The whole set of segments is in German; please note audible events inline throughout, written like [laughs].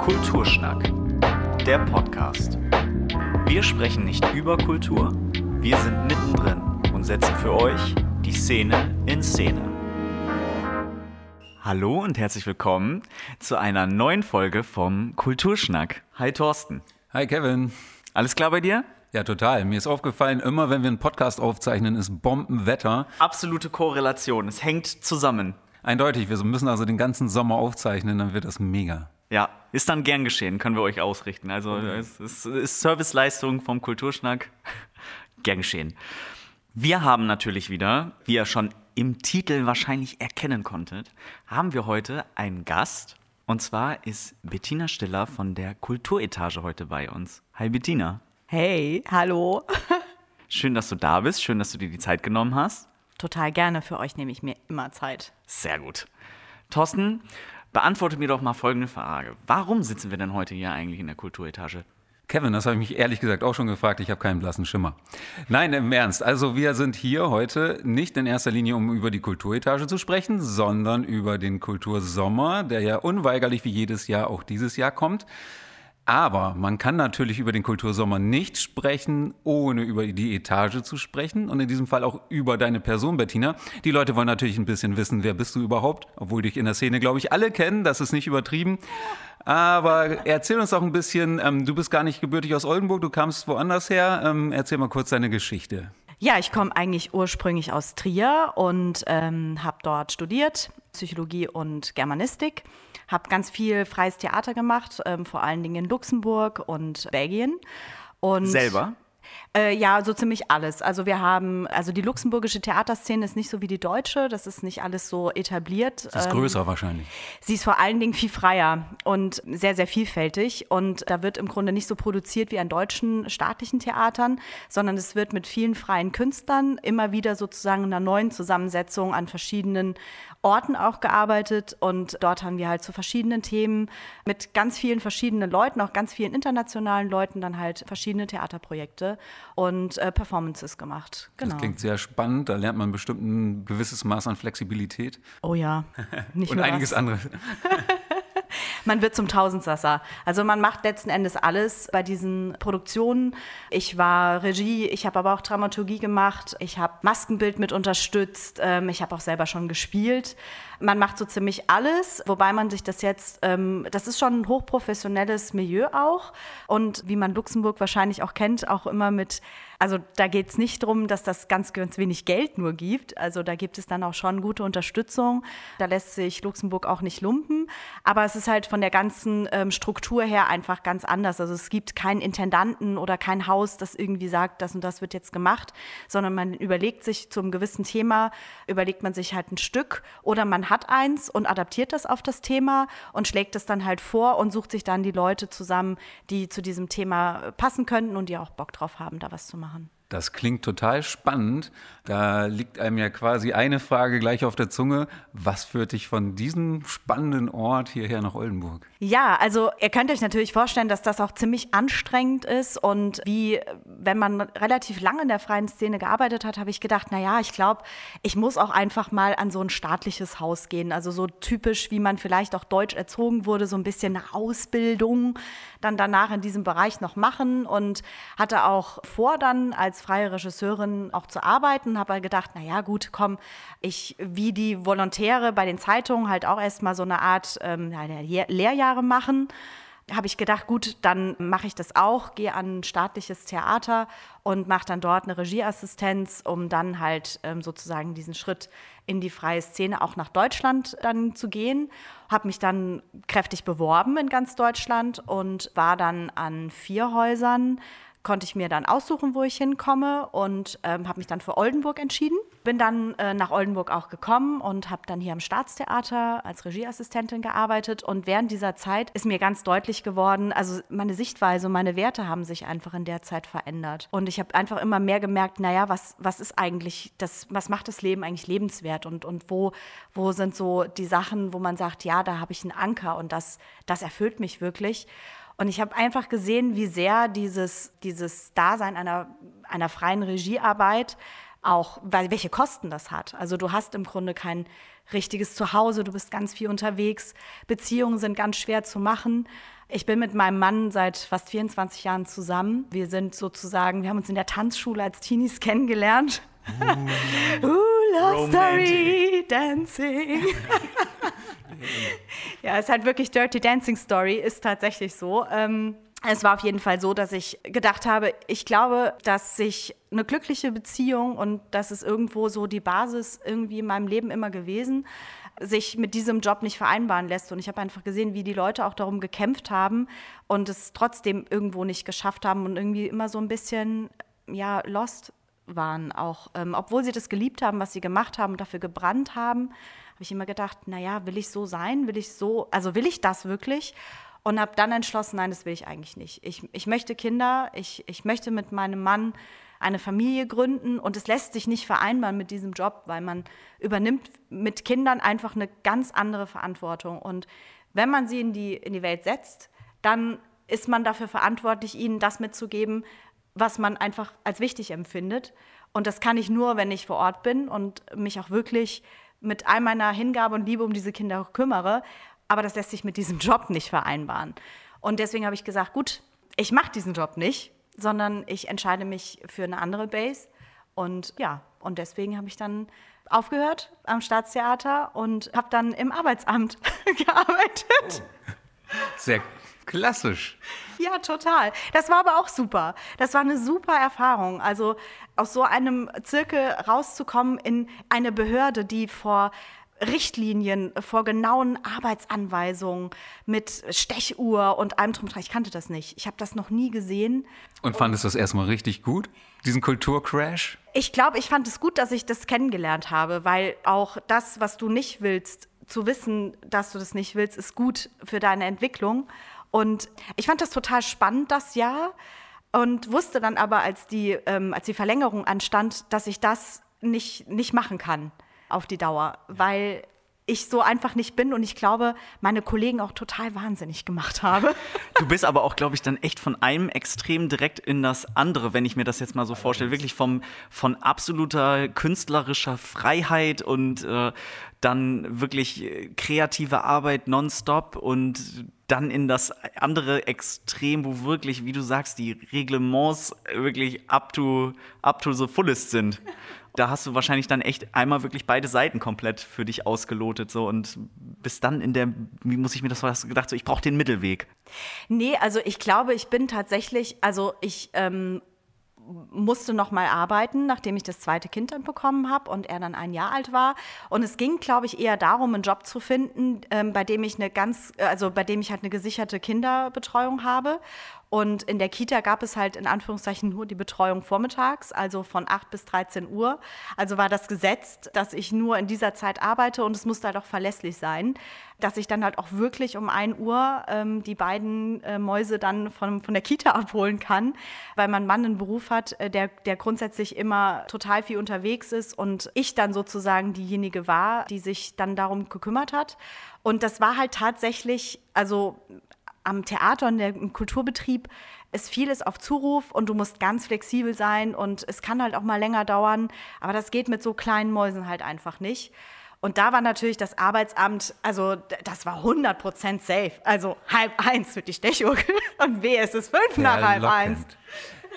Kulturschnack, der Podcast. Wir sprechen nicht über Kultur, wir sind mittendrin und setzen für euch die Szene in Szene. Hallo und herzlich willkommen zu einer neuen Folge vom Kulturschnack. Hi Thorsten. Hi Kevin. Alles klar bei dir? Ja, total. Mir ist aufgefallen, immer wenn wir einen Podcast aufzeichnen, ist Bombenwetter. Absolute Korrelation. Es hängt zusammen. Eindeutig, wir müssen also den ganzen Sommer aufzeichnen, dann wird das mega. Ja, ist dann gern geschehen, können wir euch ausrichten. Also okay. es ist, ist Serviceleistung vom Kulturschnack. [laughs] gern geschehen. Wir haben natürlich wieder, wie ihr schon im Titel wahrscheinlich erkennen konntet, haben wir heute einen Gast. Und zwar ist Bettina Stiller von der Kulturetage heute bei uns. Hi Bettina. Hey, hallo. [laughs] Schön, dass du da bist. Schön, dass du dir die Zeit genommen hast. Total gerne. Für euch nehme ich mir immer Zeit. Sehr gut. Thorsten, beantworte mir doch mal folgende Frage. Warum sitzen wir denn heute hier eigentlich in der Kulturetage? Kevin, das habe ich mich ehrlich gesagt auch schon gefragt. Ich habe keinen blassen Schimmer. Nein, im Ernst. Also wir sind hier heute nicht in erster Linie, um über die Kulturetage zu sprechen, sondern über den Kultursommer, der ja unweigerlich wie jedes Jahr auch dieses Jahr kommt. Aber man kann natürlich über den Kultursommer nicht sprechen, ohne über die Etage zu sprechen und in diesem Fall auch über deine Person, Bettina. Die Leute wollen natürlich ein bisschen wissen, wer bist du überhaupt, obwohl dich in der Szene, glaube ich, alle kennen, das ist nicht übertrieben. Aber erzähl uns doch ein bisschen, ähm, du bist gar nicht gebürtig aus Oldenburg, du kamst woanders her. Ähm, erzähl mal kurz deine Geschichte. Ja, ich komme eigentlich ursprünglich aus Trier und ähm, habe dort studiert, Psychologie und Germanistik habe ganz viel freies Theater gemacht, ähm, vor allen Dingen in Luxemburg und Belgien. Und Selber? Äh, ja, so ziemlich alles. Also wir haben, also die luxemburgische Theaterszene ist nicht so wie die deutsche, das ist nicht alles so etabliert. Sie ist ähm, größer wahrscheinlich. Sie ist vor allen Dingen viel freier und sehr, sehr vielfältig. Und da wird im Grunde nicht so produziert wie an deutschen staatlichen Theatern, sondern es wird mit vielen freien Künstlern immer wieder sozusagen in einer neuen Zusammensetzung an verschiedenen Orten auch gearbeitet und dort haben wir halt zu verschiedenen Themen mit ganz vielen verschiedenen Leuten, auch ganz vielen internationalen Leuten dann halt verschiedene Theaterprojekte und äh, Performances gemacht. Genau. Das klingt sehr spannend, da lernt man bestimmt ein gewisses Maß an Flexibilität. Oh ja, [laughs] nicht Und einiges anderes. [laughs] [laughs] man wird zum Tausendsasser. Also man macht letzten Endes alles bei diesen Produktionen. Ich war Regie, ich habe aber auch Dramaturgie gemacht, ich habe Maskenbild mit unterstützt, ähm, ich habe auch selber schon gespielt. Man macht so ziemlich alles, wobei man sich das jetzt, ähm, das ist schon ein hochprofessionelles Milieu auch und wie man Luxemburg wahrscheinlich auch kennt, auch immer mit also da geht es nicht darum, dass das ganz, ganz wenig Geld nur gibt. Also da gibt es dann auch schon gute Unterstützung. Da lässt sich Luxemburg auch nicht lumpen. Aber es ist halt von der ganzen ähm, Struktur her einfach ganz anders. Also es gibt keinen Intendanten oder kein Haus, das irgendwie sagt, das und das wird jetzt gemacht, sondern man überlegt sich zum gewissen Thema, überlegt man sich halt ein Stück oder man hat eins und adaptiert das auf das Thema und schlägt es dann halt vor und sucht sich dann die Leute zusammen, die zu diesem Thema passen könnten und die auch Bock drauf haben, da was zu machen. Das klingt total spannend. Da liegt einem ja quasi eine Frage gleich auf der Zunge. Was führt dich von diesem spannenden Ort hierher nach Oldenburg? Ja, also ihr könnt euch natürlich vorstellen, dass das auch ziemlich anstrengend ist. Und wie, wenn man relativ lange in der freien Szene gearbeitet hat, habe ich gedacht, naja, ich glaube, ich muss auch einfach mal an so ein staatliches Haus gehen. Also so typisch, wie man vielleicht auch deutsch erzogen wurde, so ein bisschen eine Ausbildung dann danach in diesem Bereich noch machen und hatte auch vor, dann als freie Regisseurin auch zu arbeiten. Habe halt gedacht, na ja, gut, komm, ich wie die Volontäre bei den Zeitungen halt auch erstmal so eine Art ähm, ja, Lehrjahre machen habe ich gedacht, gut, dann mache ich das auch, gehe an ein staatliches Theater und mache dann dort eine Regieassistenz, um dann halt ähm, sozusagen diesen Schritt in die freie Szene auch nach Deutschland dann zu gehen. Habe mich dann kräftig beworben in ganz Deutschland und war dann an vier Häusern konnte ich mir dann aussuchen, wo ich hinkomme und ähm, habe mich dann für Oldenburg entschieden. Bin dann äh, nach Oldenburg auch gekommen und habe dann hier am Staatstheater als Regieassistentin gearbeitet. Und während dieser Zeit ist mir ganz deutlich geworden, also meine Sichtweise meine Werte haben sich einfach in der Zeit verändert. Und ich habe einfach immer mehr gemerkt, naja, was, was ist eigentlich das, was macht das Leben eigentlich lebenswert und, und wo, wo sind so die Sachen, wo man sagt, ja, da habe ich einen Anker und das, das erfüllt mich wirklich. Und ich habe einfach gesehen, wie sehr dieses, dieses Dasein einer, einer freien Regiearbeit auch, weil, welche Kosten das hat. Also du hast im Grunde kein richtiges Zuhause, du bist ganz viel unterwegs, Beziehungen sind ganz schwer zu machen. Ich bin mit meinem Mann seit fast 24 Jahren zusammen. Wir sind sozusagen, wir haben uns in der Tanzschule als Teenies kennengelernt. Uh, Ooh, love story, dancing. [laughs] [laughs] ja, es ist halt wirklich Dirty Dancing Story, ist tatsächlich so. Ähm, es war auf jeden Fall so, dass ich gedacht habe, ich glaube, dass sich eine glückliche Beziehung und das ist irgendwo so die Basis irgendwie in meinem Leben immer gewesen, sich mit diesem Job nicht vereinbaren lässt. Und ich habe einfach gesehen, wie die Leute auch darum gekämpft haben und es trotzdem irgendwo nicht geschafft haben und irgendwie immer so ein bisschen, ja, lost waren auch. Ähm, obwohl sie das geliebt haben, was sie gemacht haben und dafür gebrannt haben, habe ich immer gedacht, naja, will ich so sein? Will ich so, also will ich das wirklich? Und habe dann entschlossen, nein, das will ich eigentlich nicht. Ich, ich möchte Kinder, ich, ich möchte mit meinem Mann eine Familie gründen und es lässt sich nicht vereinbaren mit diesem Job, weil man übernimmt mit Kindern einfach eine ganz andere Verantwortung. Und wenn man sie in die, in die Welt setzt, dann ist man dafür verantwortlich, ihnen das mitzugeben, was man einfach als wichtig empfindet. Und das kann ich nur, wenn ich vor Ort bin und mich auch wirklich mit all meiner Hingabe und Liebe um diese Kinder kümmere. Aber das lässt sich mit diesem Job nicht vereinbaren. Und deswegen habe ich gesagt, gut, ich mache diesen Job nicht, sondern ich entscheide mich für eine andere Base. Und ja, und deswegen habe ich dann aufgehört am Staatstheater und habe dann im Arbeitsamt [laughs] gearbeitet. Sehr klassisch. Ja, total. Das war aber auch super. Das war eine super Erfahrung. Also aus so einem Zirkel rauszukommen in eine Behörde, die vor Richtlinien, vor genauen Arbeitsanweisungen mit Stechuhr und allem drum. Ich kannte das nicht. Ich habe das noch nie gesehen. Und fandest du das erstmal richtig gut, diesen Kulturcrash? Ich glaube, ich fand es gut, dass ich das kennengelernt habe, weil auch das, was du nicht willst, zu wissen, dass du das nicht willst, ist gut für deine Entwicklung. Und ich fand das total spannend, das Jahr. Und wusste dann aber, als die, ähm, als die Verlängerung anstand, dass ich das nicht, nicht machen kann auf die Dauer, weil ich so einfach nicht bin und ich glaube, meine Kollegen auch total wahnsinnig gemacht habe. [laughs] Du bist aber auch, glaube ich, dann echt von einem Extrem direkt in das andere, wenn ich mir das jetzt mal so vorstelle. Wirklich vom, von absoluter künstlerischer Freiheit und äh, dann wirklich kreative Arbeit nonstop und dann in das andere Extrem, wo wirklich, wie du sagst, die Reglements wirklich up to, up to the fullest sind da hast du wahrscheinlich dann echt einmal wirklich beide Seiten komplett für dich ausgelotet so und bis dann in der, wie muss ich mir das hast du gedacht, so ich brauche den Mittelweg. Nee, also ich glaube, ich bin tatsächlich, also ich ähm, musste noch mal arbeiten, nachdem ich das zweite Kind dann bekommen habe und er dann ein Jahr alt war. Und es ging, glaube ich, eher darum, einen Job zu finden, ähm, bei dem ich eine ganz, also bei dem ich halt eine gesicherte Kinderbetreuung habe und in der Kita gab es halt in Anführungszeichen nur die Betreuung vormittags, also von 8 bis 13 Uhr. Also war das gesetzt, dass ich nur in dieser Zeit arbeite und es musste halt auch verlässlich sein, dass ich dann halt auch wirklich um 1 Uhr ähm, die beiden äh, Mäuse dann von, von der Kita [laughs] abholen kann, weil mein Mann einen Beruf hat, äh, der, der grundsätzlich immer total viel unterwegs ist und ich dann sozusagen diejenige war, die sich dann darum gekümmert hat. Und das war halt tatsächlich, also am Theater und im Kulturbetrieb ist vieles auf Zuruf und du musst ganz flexibel sein und es kann halt auch mal länger dauern, aber das geht mit so kleinen Mäusen halt einfach nicht. Und da war natürlich das Arbeitsamt, also das war 100% safe. Also halb eins wird die Stechuhr [laughs] und weh, es ist fünf nach halb eins.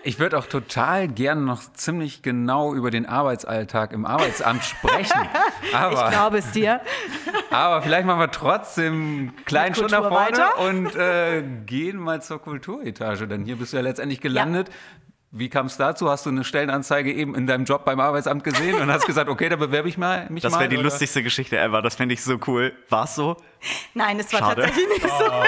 Ich würde auch total gern noch ziemlich genau über den Arbeitsalltag im Arbeitsamt sprechen. [laughs] Aber, ich glaube es dir. [laughs] Aber vielleicht machen wir trotzdem einen kleinen Schritt nach vorne weiter. und äh, gehen mal zur Kulturetage. Denn hier bist du ja letztendlich gelandet. Ja. Wie kam es dazu? Hast du eine Stellenanzeige eben in deinem Job beim Arbeitsamt gesehen und hast gesagt, okay, da bewerbe ich mal, mich das mal? Das wäre die oder? lustigste Geschichte ever. Das fände ich so cool. War es so? Nein, es war Schade. tatsächlich nicht so. Oh.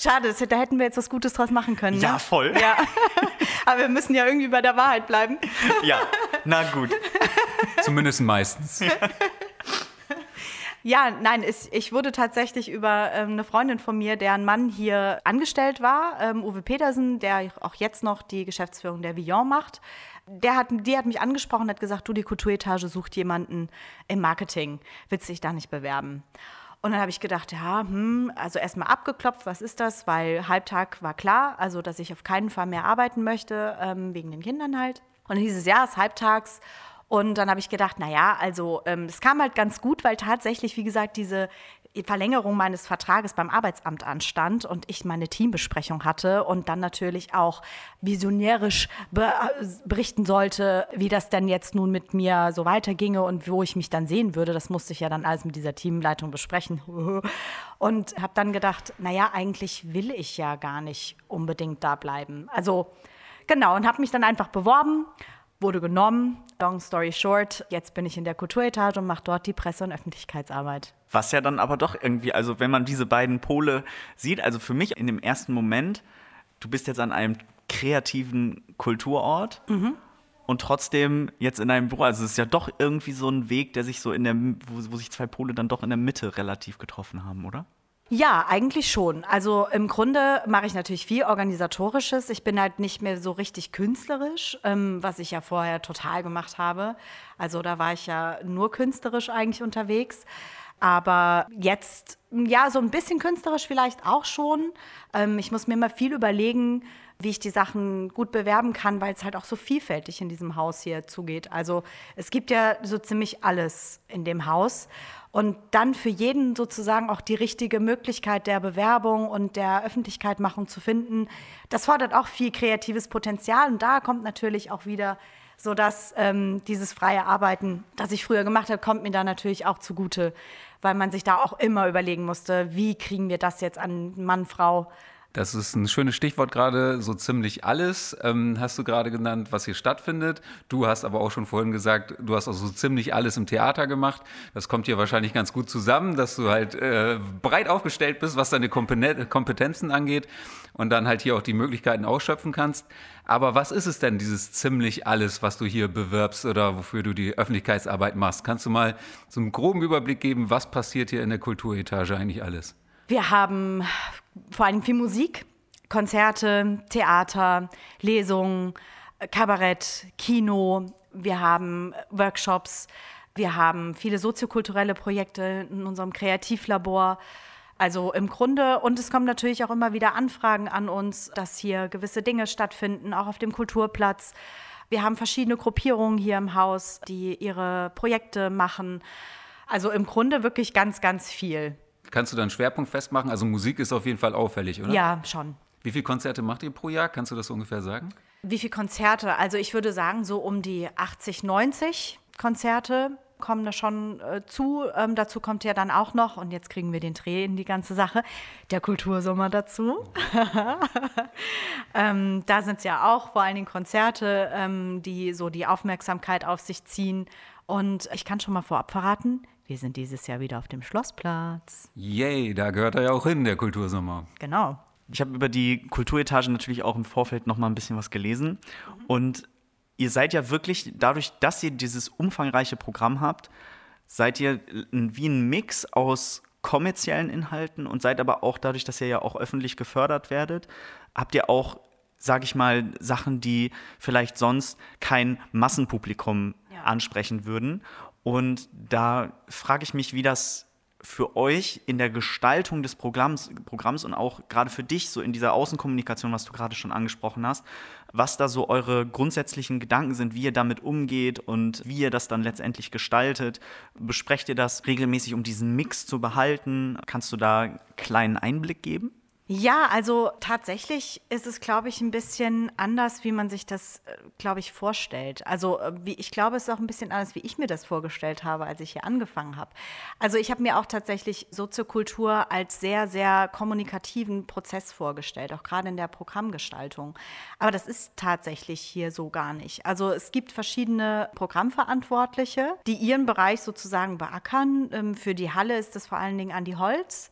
Schade, da hätten wir jetzt was Gutes draus machen können. Ne? Ja, voll. Ja. [laughs] Aber wir müssen ja irgendwie bei der Wahrheit bleiben. Ja, na gut. Zumindest meistens. [laughs] Ja, nein, ich, ich wurde tatsächlich über ähm, eine Freundin von mir, deren Mann hier angestellt war, ähm, Uwe Petersen, der auch jetzt noch die Geschäftsführung der Villon macht. Der hat, die hat mich angesprochen und hat gesagt, du, die Kulturetage sucht jemanden im Marketing. Willst dich da nicht bewerben? Und dann habe ich gedacht, ja, hm, also erstmal abgeklopft, was ist das? Weil Halbtag war klar, also dass ich auf keinen Fall mehr arbeiten möchte, ähm, wegen den Kindern halt. Und dann hieß es, ja, es ist halbtags und dann habe ich gedacht, naja, also ähm, es kam halt ganz gut, weil tatsächlich, wie gesagt, diese Verlängerung meines Vertrages beim Arbeitsamt anstand und ich meine Teambesprechung hatte und dann natürlich auch visionärisch be berichten sollte, wie das denn jetzt nun mit mir so weiterginge und wo ich mich dann sehen würde. Das musste ich ja dann alles mit dieser Teamleitung besprechen. [laughs] Und habe dann gedacht, naja, eigentlich will ich ja gar nicht unbedingt da bleiben. Also genau, und habe mich dann einfach beworben wurde genommen. Long story short, jetzt bin ich in der Kulturetage und mache dort die Presse- und Öffentlichkeitsarbeit. Was ja dann aber doch irgendwie, also wenn man diese beiden Pole sieht, also für mich in dem ersten Moment, du bist jetzt an einem kreativen Kulturort mhm. und trotzdem jetzt in einem Büro. Also es ist ja doch irgendwie so ein Weg, der sich so in der, wo, wo sich zwei Pole dann doch in der Mitte relativ getroffen haben, oder? Ja, eigentlich schon. Also im Grunde mache ich natürlich viel Organisatorisches. Ich bin halt nicht mehr so richtig künstlerisch, ähm, was ich ja vorher total gemacht habe. Also da war ich ja nur künstlerisch eigentlich unterwegs. Aber jetzt, ja, so ein bisschen künstlerisch vielleicht auch schon. Ähm, ich muss mir immer viel überlegen, wie ich die Sachen gut bewerben kann, weil es halt auch so vielfältig in diesem Haus hier zugeht. Also es gibt ja so ziemlich alles in dem Haus und dann für jeden sozusagen auch die richtige Möglichkeit der Bewerbung und der Öffentlichkeitmachung zu finden, das fordert auch viel kreatives Potenzial. Und da kommt natürlich auch wieder so dass ähm, dieses freie Arbeiten, das ich früher gemacht habe, kommt mir da natürlich auch zugute, weil man sich da auch immer überlegen musste, wie kriegen wir das jetzt an Mann, Frau das ist ein schönes Stichwort gerade, so ziemlich alles ähm, hast du gerade genannt, was hier stattfindet. Du hast aber auch schon vorhin gesagt, du hast auch so ziemlich alles im Theater gemacht. Das kommt hier wahrscheinlich ganz gut zusammen, dass du halt äh, breit aufgestellt bist, was deine Kompetenzen angeht und dann halt hier auch die Möglichkeiten ausschöpfen kannst. Aber was ist es denn, dieses ziemlich alles, was du hier bewirbst oder wofür du die Öffentlichkeitsarbeit machst? Kannst du mal so einen groben Überblick geben, was passiert hier in der Kulturetage eigentlich alles? Wir haben vor allem viel Musik, Konzerte, Theater, Lesungen, Kabarett, Kino. Wir haben Workshops. Wir haben viele soziokulturelle Projekte in unserem Kreativlabor. Also im Grunde, und es kommen natürlich auch immer wieder Anfragen an uns, dass hier gewisse Dinge stattfinden, auch auf dem Kulturplatz. Wir haben verschiedene Gruppierungen hier im Haus, die ihre Projekte machen. Also im Grunde wirklich ganz, ganz viel. Kannst du da einen Schwerpunkt festmachen? Also Musik ist auf jeden Fall auffällig, oder? Ja, schon. Wie viele Konzerte macht ihr pro Jahr? Kannst du das ungefähr sagen? Wie viele Konzerte? Also ich würde sagen, so um die 80, 90 Konzerte kommen da schon äh, zu. Ähm, dazu kommt ja dann auch noch, und jetzt kriegen wir den Dreh in die ganze Sache, der Kultursommer dazu. [laughs] ähm, da sind es ja auch vor allen Dingen Konzerte, ähm, die so die Aufmerksamkeit auf sich ziehen. Und ich kann schon mal vorab verraten, wir sind dieses Jahr wieder auf dem Schlossplatz. Yay, da gehört er ja auch hin, der Kultursommer. Genau. Ich habe über die Kulturetage natürlich auch im Vorfeld noch mal ein bisschen was gelesen. Und ihr seid ja wirklich, dadurch, dass ihr dieses umfangreiche Programm habt, seid ihr wie ein Mix aus kommerziellen Inhalten und seid aber auch dadurch, dass ihr ja auch öffentlich gefördert werdet, habt ihr auch, sage ich mal, Sachen, die vielleicht sonst kein Massenpublikum ja. ansprechen würden. Und da frage ich mich, wie das für euch in der Gestaltung des Programms, Programms und auch gerade für dich so in dieser Außenkommunikation, was du gerade schon angesprochen hast, was da so eure grundsätzlichen Gedanken sind, wie ihr damit umgeht und wie ihr das dann letztendlich gestaltet. Besprecht ihr das regelmäßig, um diesen Mix zu behalten? Kannst du da einen kleinen Einblick geben? Ja, also tatsächlich ist es, glaube ich, ein bisschen anders, wie man sich das, äh, glaube ich, vorstellt. Also äh, wie, ich glaube, es ist auch ein bisschen anders, wie ich mir das vorgestellt habe, als ich hier angefangen habe. Also ich habe mir auch tatsächlich Soziokultur als sehr, sehr kommunikativen Prozess vorgestellt, auch gerade in der Programmgestaltung. Aber das ist tatsächlich hier so gar nicht. Also es gibt verschiedene Programmverantwortliche, die ihren Bereich sozusagen beackern. Ähm, für die Halle ist das vor allen Dingen Andi Holz.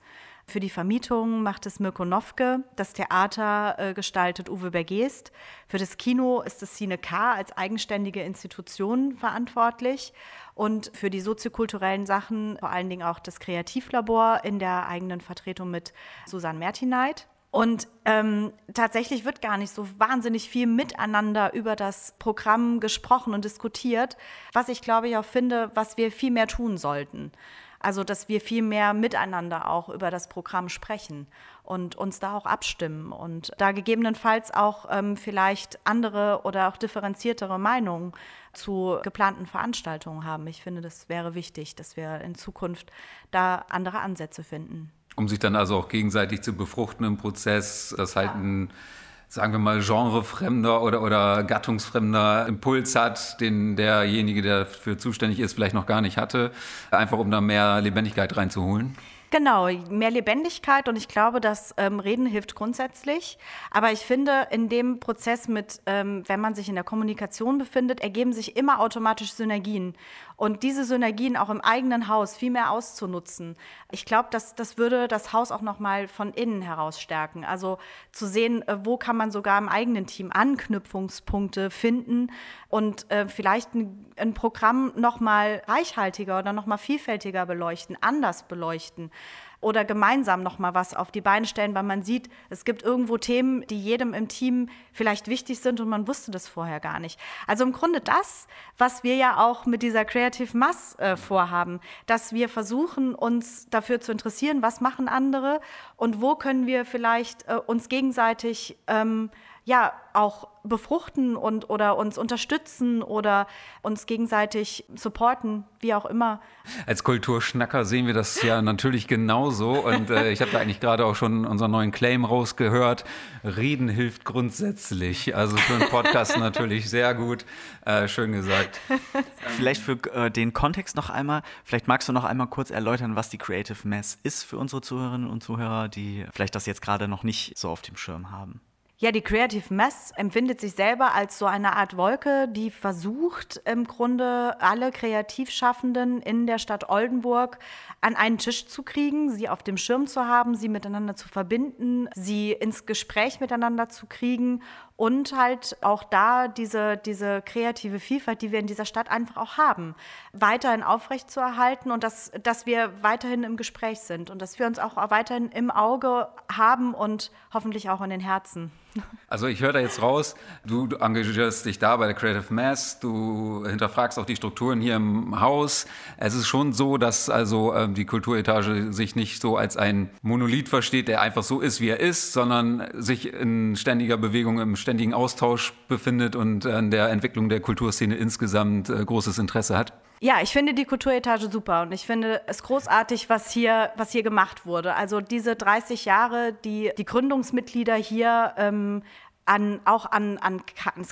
Für die Vermietung macht es Mirko Nowke, das Theater äh, gestaltet Uwe Bergest. Für das Kino ist es Cine K als eigenständige Institution verantwortlich und für die soziokulturellen Sachen vor allen Dingen auch das Kreativlabor in der eigenen Vertretung mit Susanne Mertineit. Und ähm, tatsächlich wird gar nicht so wahnsinnig viel miteinander über das Programm gesprochen und diskutiert, was ich glaube ich auch finde, was wir viel mehr tun sollten. Also, dass wir viel mehr miteinander auch über das Programm sprechen und uns da auch abstimmen und da gegebenenfalls auch ähm, vielleicht andere oder auch differenziertere Meinungen zu geplanten Veranstaltungen haben. Ich finde, das wäre wichtig, dass wir in Zukunft da andere Ansätze finden. Um sich dann also auch gegenseitig zu befruchten im Prozess, dass halt ein sagen wir mal, genrefremder oder, oder gattungsfremder Impuls hat, den derjenige, der dafür zuständig ist, vielleicht noch gar nicht hatte, einfach um da mehr Lebendigkeit reinzuholen? Genau, mehr Lebendigkeit und ich glaube, dass ähm, Reden hilft grundsätzlich. Aber ich finde, in dem Prozess mit, ähm, wenn man sich in der Kommunikation befindet, ergeben sich immer automatisch Synergien. Und diese Synergien auch im eigenen Haus viel mehr auszunutzen. Ich glaube, dass das würde das Haus auch nochmal von innen heraus stärken. Also zu sehen, äh, wo kann man sogar im eigenen Team Anknüpfungspunkte finden und äh, vielleicht ein, ein Programm nochmal reichhaltiger oder nochmal vielfältiger beleuchten, anders beleuchten oder gemeinsam noch mal was auf die Beine stellen, weil man sieht, es gibt irgendwo Themen, die jedem im Team vielleicht wichtig sind und man wusste das vorher gar nicht. Also im Grunde das, was wir ja auch mit dieser Creative Mass äh, vorhaben, dass wir versuchen, uns dafür zu interessieren, was machen andere und wo können wir vielleicht äh, uns gegenseitig ähm, ja auch befruchten und oder uns unterstützen oder uns gegenseitig supporten, wie auch immer. Als Kulturschnacker sehen wir das ja [laughs] natürlich genauso und äh, ich habe da eigentlich gerade auch schon unseren neuen Claim rausgehört. Reden hilft grundsätzlich. Also für einen Podcast [laughs] natürlich sehr gut. Äh, schön gesagt. Vielleicht für äh, den Kontext noch einmal, vielleicht magst du noch einmal kurz erläutern, was die Creative Mass ist für unsere Zuhörerinnen und Zuhörer, die vielleicht das jetzt gerade noch nicht so auf dem Schirm haben. Ja, die Creative Mess empfindet sich selber als so eine Art Wolke, die versucht im Grunde alle Kreativschaffenden in der Stadt Oldenburg an einen Tisch zu kriegen, sie auf dem Schirm zu haben, sie miteinander zu verbinden, sie ins Gespräch miteinander zu kriegen und halt auch da diese, diese kreative Vielfalt, die wir in dieser Stadt einfach auch haben, weiterhin aufrechtzuerhalten und dass, dass wir weiterhin im Gespräch sind und dass wir uns auch weiterhin im Auge haben und hoffentlich auch in den Herzen. [laughs] Also ich höre da jetzt raus, du, du, engagierst dich da bei der Creative Mass, du hinterfragst auch die Strukturen hier im Haus. Es ist schon so, dass also ähm, die Kulturetage sich nicht so als ein Monolith versteht, der einfach so ist, wie er ist, sondern sich in ständiger Bewegung, im ständigen Austausch befindet und an der Entwicklung der Kulturszene insgesamt äh, großes Interesse hat. Ja, ich finde die Kulturetage super und ich finde es großartig, was hier, was hier gemacht wurde. Also diese 30 Jahre, die die Gründungsmitglieder hier ähm, an, auch an, an,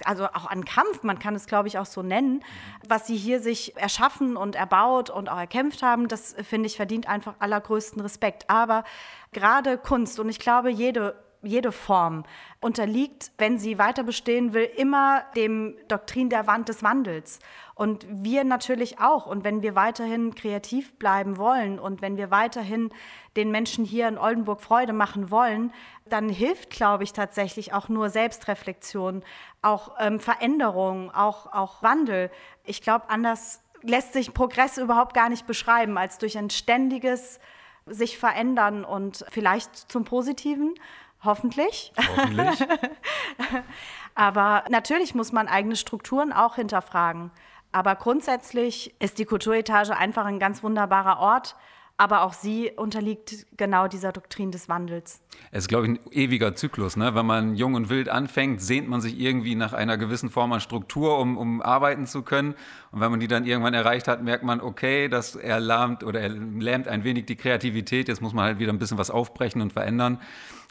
also auch an Kampf, man kann es glaube ich auch so nennen, was sie hier sich erschaffen und erbaut und auch erkämpft haben, das finde ich verdient einfach allergrößten Respekt. Aber gerade Kunst und ich glaube jede jede Form unterliegt, wenn sie weiter bestehen will, immer dem Doktrin der Wand des Wandels. Und wir natürlich auch. Und wenn wir weiterhin kreativ bleiben wollen und wenn wir weiterhin den Menschen hier in Oldenburg Freude machen wollen, dann hilft, glaube ich, tatsächlich auch nur Selbstreflexion, auch ähm, Veränderung, auch, auch Wandel. Ich glaube, anders lässt sich Progress überhaupt gar nicht beschreiben als durch ein ständiges sich verändern und vielleicht zum Positiven Hoffentlich. Hoffentlich. [laughs] Aber natürlich muss man eigene Strukturen auch hinterfragen. Aber grundsätzlich ist die Kulturetage einfach ein ganz wunderbarer Ort, aber auch sie unterliegt genau dieser Doktrin des Wandels. Es ist, glaube ich, ein ewiger Zyklus. Ne? Wenn man jung und wild anfängt, sehnt man sich irgendwie nach einer gewissen Form an Struktur, um, um arbeiten zu können. Und wenn man die dann irgendwann erreicht hat, merkt man, okay, das erlahmt oder er lähmt ein wenig die Kreativität. Jetzt muss man halt wieder ein bisschen was aufbrechen und verändern.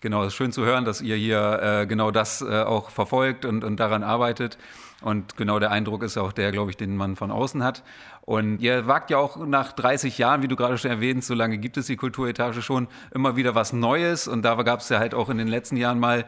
Genau, es ist schön zu hören, dass ihr hier äh, genau das äh, auch verfolgt und, und daran arbeitet. Und genau der Eindruck ist auch der, glaube ich, den man von außen hat. Und ihr wagt ja auch nach 30 Jahren, wie du gerade schon erwähnt, so lange gibt es die Kulturetage schon, immer wieder was Neues. Und da gab es ja halt auch in den letzten Jahren mal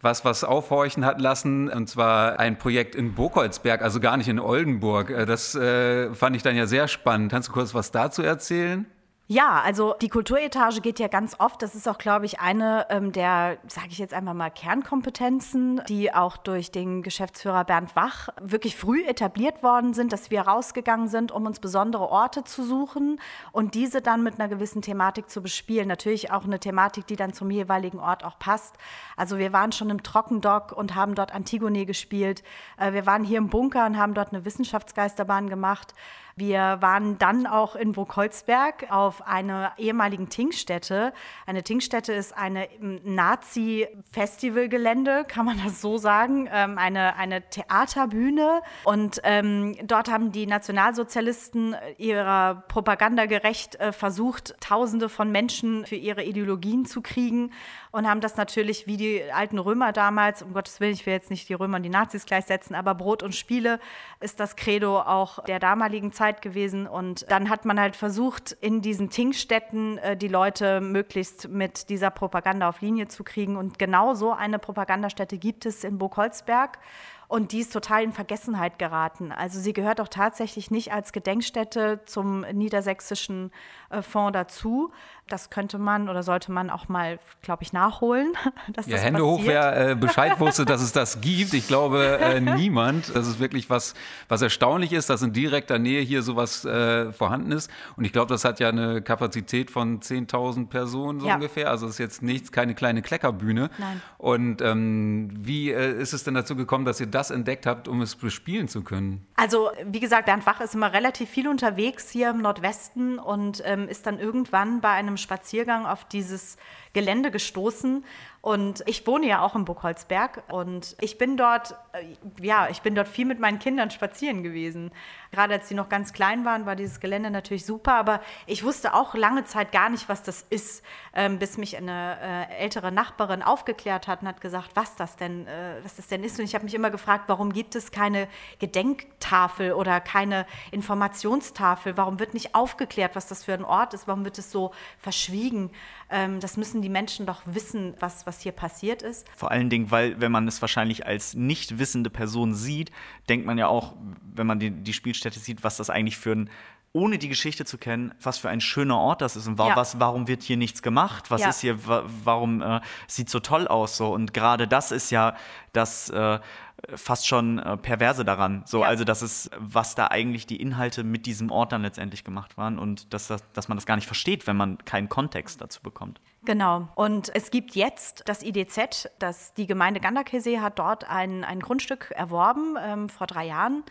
was, was aufhorchen hat lassen, und zwar ein Projekt in Burkholzberg, also gar nicht in Oldenburg. Äh, das äh, fand ich dann ja sehr spannend. Kannst du kurz was dazu erzählen? Ja, also die Kulturetage geht ja ganz oft. Das ist auch, glaube ich, eine ähm, der, sage ich jetzt einfach mal, Kernkompetenzen, die auch durch den Geschäftsführer Bernd Wach wirklich früh etabliert worden sind, dass wir rausgegangen sind, um uns besondere Orte zu suchen und diese dann mit einer gewissen Thematik zu bespielen. Natürlich auch eine Thematik, die dann zum jeweiligen Ort auch passt. Also wir waren schon im Trockendock und haben dort Antigone gespielt. Äh, wir waren hier im Bunker und haben dort eine Wissenschaftsgeisterbahn gemacht. Wir waren dann auch in Burgholzberg auf einer ehemaligen Tinkstätte. Eine Tinkstätte ist eine Nazi-Festivalgelände, kann man das so sagen, ähm, eine, eine Theaterbühne. Und ähm, dort haben die Nationalsozialisten ihrer Propaganda gerecht äh, versucht, Tausende von Menschen für ihre Ideologien zu kriegen und haben das natürlich wie die alten Römer damals, um Gottes Willen, ich will jetzt nicht die Römer und die Nazis gleichsetzen, aber Brot und Spiele ist das Credo auch der damaligen Zeit gewesen. Und dann hat man halt versucht, in diesen Tinkstätten äh, die Leute möglichst mit dieser Propaganda auf Linie zu kriegen. Und genau so eine Propagandastätte gibt es in Burgholzberg. Und die ist total in Vergessenheit geraten. Also sie gehört auch tatsächlich nicht als Gedenkstätte zum niedersächsischen Fonds dazu. Das könnte man oder sollte man auch mal, glaube ich, nachholen. [laughs] Dass ja, das Hände passiert. hoch, wer äh, Bescheid wusste, dass es das gibt. Ich glaube, äh, [laughs] niemand. Das ist wirklich was, was erstaunlich ist, dass in direkter Nähe hier sowas äh, vorhanden ist. Und ich glaube, das hat ja eine Kapazität von 10.000 Personen so ja. ungefähr. Also es ist jetzt nichts, keine kleine Kleckerbühne. Nein. Und ähm, wie äh, ist es denn dazu gekommen, dass ihr das entdeckt habt, um es bespielen zu können? Also, wie gesagt, Bernd Wach ist immer relativ viel unterwegs hier im Nordwesten und ähm, ist dann irgendwann bei einem Spaziergang auf dieses Gelände gestoßen. Und ich wohne ja auch in Burgholzberg und ich bin dort, äh, ja, ich bin dort viel mit meinen Kindern spazieren gewesen. Gerade als sie noch ganz klein waren, war dieses Gelände natürlich super, aber ich wusste auch lange Zeit gar nicht, was das ist, ähm, bis mich eine äh, ältere Nachbarin aufgeklärt hat und hat gesagt, was das denn, äh, was das denn ist. Und ich habe mich immer gefragt, warum gibt es keine Gedenktafel oder keine Informationstafel? Warum wird nicht aufgeklärt, was das für ein Ort ist? Warum wird es so verschwiegen? Ähm, das müssen die Menschen doch wissen, was, was hier passiert ist. Vor allen Dingen, weil, wenn man es wahrscheinlich als nicht wissende Person sieht, denkt man ja auch, wenn man die, die Spielstätte sieht, was das eigentlich für ein ohne die Geschichte zu kennen, was für ein schöner Ort das ist und wa ja. was, warum wird hier nichts gemacht? Was ja. ist hier, wa warum äh, sieht so toll aus so? Und gerade das ist ja das äh, fast schon äh, perverse daran. So, ja. also das ist, was da eigentlich die Inhalte mit diesem Ort dann letztendlich gemacht waren und dass, das, dass man das gar nicht versteht, wenn man keinen Kontext dazu bekommt. Genau. Und es gibt jetzt das IDZ, das die Gemeinde Ganderkesee hat dort ein, ein Grundstück erworben ähm, vor drei Jahren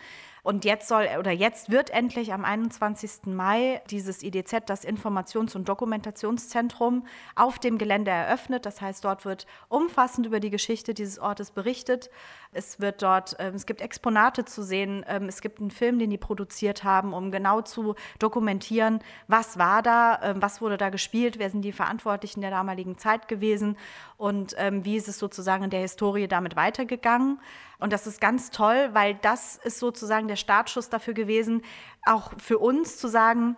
und jetzt soll oder jetzt wird endlich am 21. Mai dieses IDZ, das Informations- und Dokumentationszentrum, auf dem Gelände eröffnet. Das heißt, dort wird umfassend über die Geschichte dieses Ortes berichtet. Es wird dort, äh, es gibt Exponate zu sehen. Ähm, es gibt einen Film, den die produziert haben, um genau zu dokumentieren, was war da, äh, was wurde da gespielt, wer sind die Verantwortlichen der damaligen Zeit gewesen und ähm, wie ist es sozusagen in der Historie damit weitergegangen. Und das ist ganz toll, weil das ist sozusagen der Startschuss dafür gewesen, auch für uns zu sagen,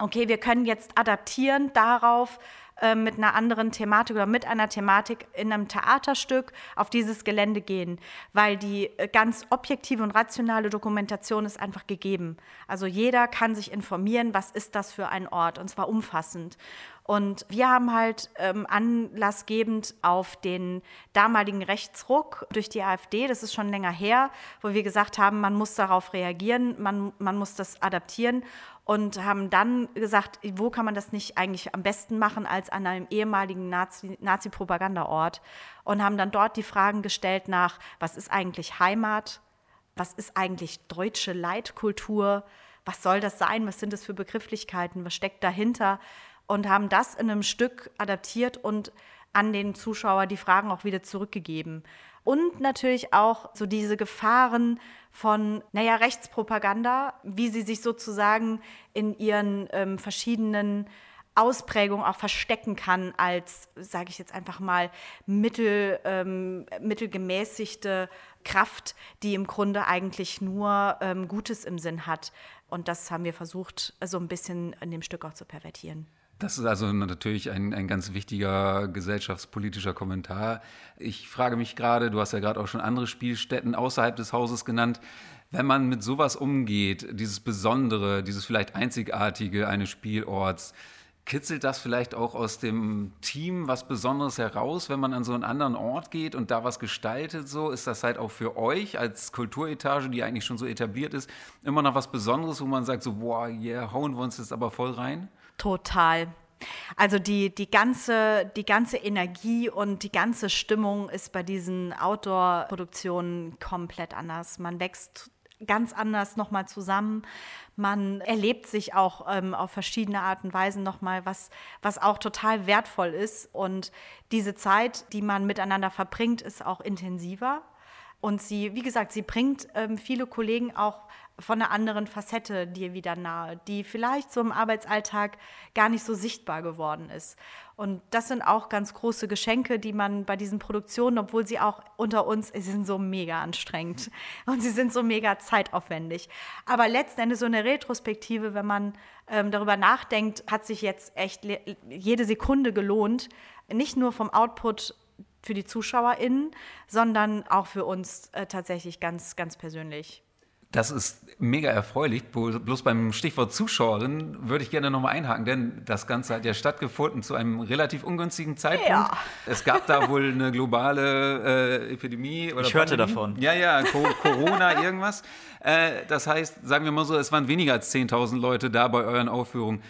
okay, wir können jetzt adaptieren darauf, äh, mit einer anderen Thematik oder mit einer Thematik in einem Theaterstück auf dieses Gelände gehen, weil die äh, ganz objektive und rationale Dokumentation ist einfach gegeben. Also jeder kann sich informieren, was ist das für ein Ort und zwar umfassend. Und wir haben halt ähm, anlassgebend auf den damaligen Rechtsruck durch die AfD, das ist schon länger her, wo wir gesagt haben, man muss darauf reagieren, man, man muss das adaptieren und haben dann gesagt, wo kann man das nicht eigentlich am besten machen als an einem ehemaligen Nazi-Propagandaort? Nazi und haben dann dort die Fragen gestellt nach, was ist eigentlich Heimat, was ist eigentlich deutsche Leitkultur, was soll das sein, was sind das für Begrifflichkeiten, was steckt dahinter und haben das in einem Stück adaptiert und an den Zuschauer die Fragen auch wieder zurückgegeben. Und natürlich auch so diese Gefahren von, naja, Rechtspropaganda, wie sie sich sozusagen in ihren ähm, verschiedenen Ausprägungen auch verstecken kann als, sage ich jetzt einfach mal, mittel, ähm, mittelgemäßigte Kraft, die im Grunde eigentlich nur ähm, Gutes im Sinn hat. Und das haben wir versucht, so ein bisschen in dem Stück auch zu pervertieren. Das ist also natürlich ein, ein ganz wichtiger gesellschaftspolitischer Kommentar. Ich frage mich gerade, du hast ja gerade auch schon andere Spielstätten außerhalb des Hauses genannt. Wenn man mit sowas umgeht, dieses Besondere, dieses vielleicht Einzigartige eines Spielorts, kitzelt das vielleicht auch aus dem Team was Besonderes heraus, wenn man an so einen anderen Ort geht und da was gestaltet? So ist das halt auch für euch als Kulturetage, die eigentlich schon so etabliert ist, immer noch was Besonderes, wo man sagt so, boah, yeah, hauen wir uns jetzt aber voll rein? Total. Also die, die, ganze, die ganze Energie und die ganze Stimmung ist bei diesen Outdoor-Produktionen komplett anders. Man wächst ganz anders nochmal zusammen. Man erlebt sich auch ähm, auf verschiedene Art und Weisen nochmal, was, was auch total wertvoll ist. Und diese Zeit, die man miteinander verbringt, ist auch intensiver. Und sie, wie gesagt, sie bringt ähm, viele Kollegen auch von einer anderen Facette dir wieder nahe, die vielleicht so im Arbeitsalltag gar nicht so sichtbar geworden ist. Und das sind auch ganz große Geschenke, die man bei diesen Produktionen, obwohl sie auch unter uns, sie sind so mega anstrengend [laughs] und sie sind so mega zeitaufwendig. Aber letzten Endes so eine Retrospektive, wenn man ähm, darüber nachdenkt, hat sich jetzt echt jede Sekunde gelohnt. Nicht nur vom Output für die ZuschauerInnen, sondern auch für uns äh, tatsächlich ganz, ganz persönlich. Das ist mega erfreulich. Bloß beim Stichwort Zuschauerin würde ich gerne nochmal einhaken, denn das Ganze hat ja stattgefunden zu einem relativ ungünstigen Zeitpunkt. Ja. Es gab da [laughs] wohl eine globale äh, Epidemie. Oder ich hörte Pandemie. davon. Ja, ja, Co Corona, irgendwas. Äh, das heißt, sagen wir mal so, es waren weniger als 10.000 Leute da bei euren Aufführungen.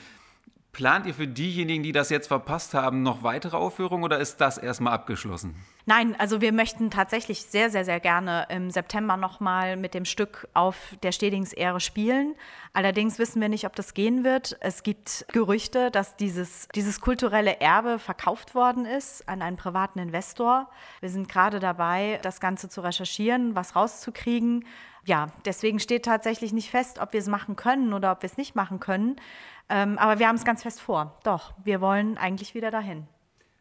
Plant ihr für diejenigen, die das jetzt verpasst haben, noch weitere Aufführungen oder ist das erstmal abgeschlossen? Nein, also wir möchten tatsächlich sehr, sehr, sehr gerne im September nochmal mit dem Stück auf der Stedings-Ehre spielen. Allerdings wissen wir nicht, ob das gehen wird. Es gibt Gerüchte, dass dieses, dieses kulturelle Erbe verkauft worden ist an einen privaten Investor. Wir sind gerade dabei, das Ganze zu recherchieren, was rauszukriegen. Ja, deswegen steht tatsächlich nicht fest, ob wir es machen können oder ob wir es nicht machen können. Ähm, aber wir haben es ganz fest vor. Doch, wir wollen eigentlich wieder dahin.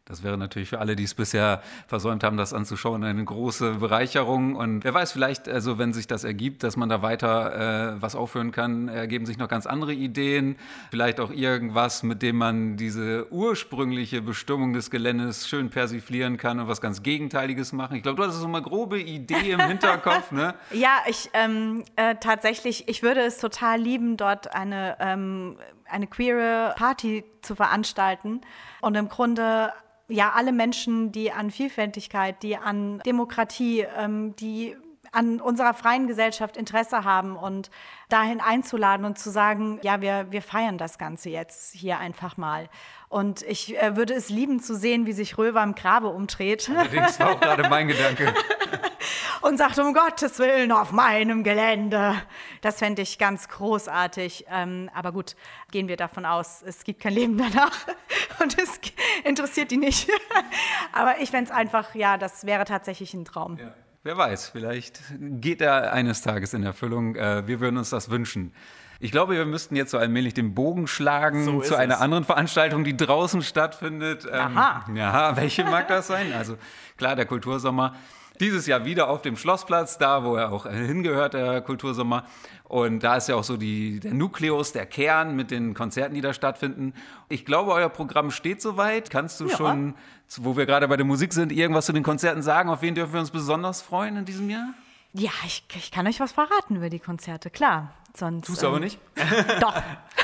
Das wäre natürlich für alle, die es bisher versäumt haben, das anzuschauen, eine große Bereicherung. Und wer weiß, vielleicht, also wenn sich das ergibt, dass man da weiter äh, was aufhören kann, ergeben sich noch ganz andere Ideen. Vielleicht auch irgendwas, mit dem man diese ursprüngliche Bestimmung des Geländes schön persiflieren kann und was ganz Gegenteiliges machen. Ich glaube, du hast so eine grobe Idee im Hinterkopf, ne? [laughs] Ja, ich ähm, äh, tatsächlich, ich würde es total lieben, dort eine, ähm, eine queere Party zu veranstalten und im Grunde ja alle Menschen, die an Vielfältigkeit, die an Demokratie, ähm, die an unserer freien Gesellschaft Interesse haben und dahin einzuladen und zu sagen, ja, wir, wir feiern das Ganze jetzt hier einfach mal. Und ich äh, würde es lieben zu sehen, wie sich Röver im Grabe umdreht. Allerdings war auch gerade mein Gedanke. [laughs] und sagt, um Gottes Willen, auf meinem Gelände. Das fände ich ganz großartig. Ähm, aber gut, gehen wir davon aus, es gibt kein Leben danach. [laughs] Und es interessiert die nicht. [laughs] aber ich fände es einfach, ja, das wäre tatsächlich ein Traum. Ja. Wer weiß, vielleicht geht er eines Tages in Erfüllung. Äh, wir würden uns das wünschen. Ich glaube, wir müssten jetzt so allmählich den Bogen schlagen so zu einer es. anderen Veranstaltung, die draußen stattfindet. Ähm, Aha. ja, welche mag das sein? Also klar, der Kultursommer. Dieses Jahr wieder auf dem Schlossplatz, da wo er auch hingehört, der Kultursommer. Und da ist ja auch so die, der Nukleus, der Kern mit den Konzerten, die da stattfinden. Ich glaube, euer Programm steht soweit. Kannst du ja. schon, wo wir gerade bei der Musik sind, irgendwas zu den Konzerten sagen? Auf wen dürfen wir uns besonders freuen in diesem Jahr? Ja, ich, ich kann euch was verraten über die Konzerte, klar. Sonst, Tust du ähm, aber nicht? [laughs] Doch,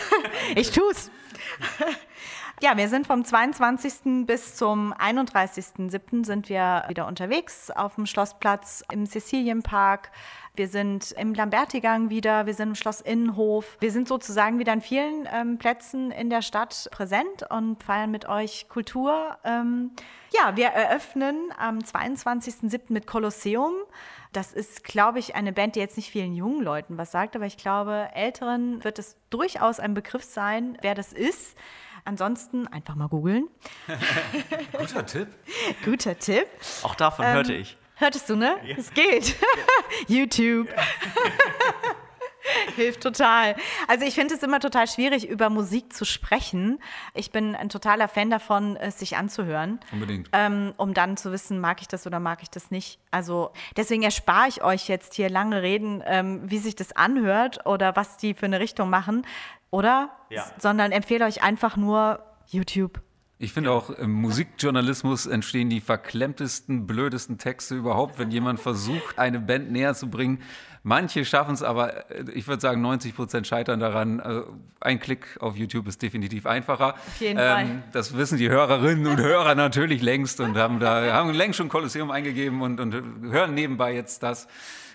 [laughs] ich tu's. Ja, wir sind vom 22. bis zum 31.07. sind wir wieder unterwegs auf dem Schlossplatz im Cecilienpark. Wir sind im Lambertigang wieder, wir sind im Schloss Innenhof. Wir sind sozusagen wieder an vielen ähm, Plätzen in der Stadt präsent und feiern mit euch Kultur. Ähm, ja, wir eröffnen am 22.07. mit Kolosseum. Das ist, glaube ich, eine Band, die jetzt nicht vielen jungen Leuten was sagt, aber ich glaube, Älteren wird es durchaus ein Begriff sein, wer das ist. Ansonsten einfach mal googeln. [laughs] Guter Tipp. Guter Tipp. Auch davon ähm, hörte ich. Hörtest du, ne? Ja. Es geht. [laughs] YouTube. [laughs] Hilft total. Also ich finde es immer total schwierig, über Musik zu sprechen. Ich bin ein totaler Fan davon, es sich anzuhören. Unbedingt. Ähm, um dann zu wissen, mag ich das oder mag ich das nicht. Also deswegen erspare ich euch jetzt hier lange Reden, ähm, wie sich das anhört oder was die für eine Richtung machen. Oder? Ja. Sondern empfehle euch einfach nur YouTube. Ich finde auch, im Musikjournalismus entstehen die verklemmtesten, blödesten Texte überhaupt, wenn jemand versucht, eine Band näher zu bringen. Manche schaffen es, aber äh, ich würde sagen, 90 Prozent scheitern daran. Also ein Klick auf YouTube ist definitiv einfacher. Auf jeden ähm, Fall. Das wissen die Hörerinnen und Hörer natürlich längst und haben da haben längst schon Kolosseum eingegeben und, und hören nebenbei jetzt das.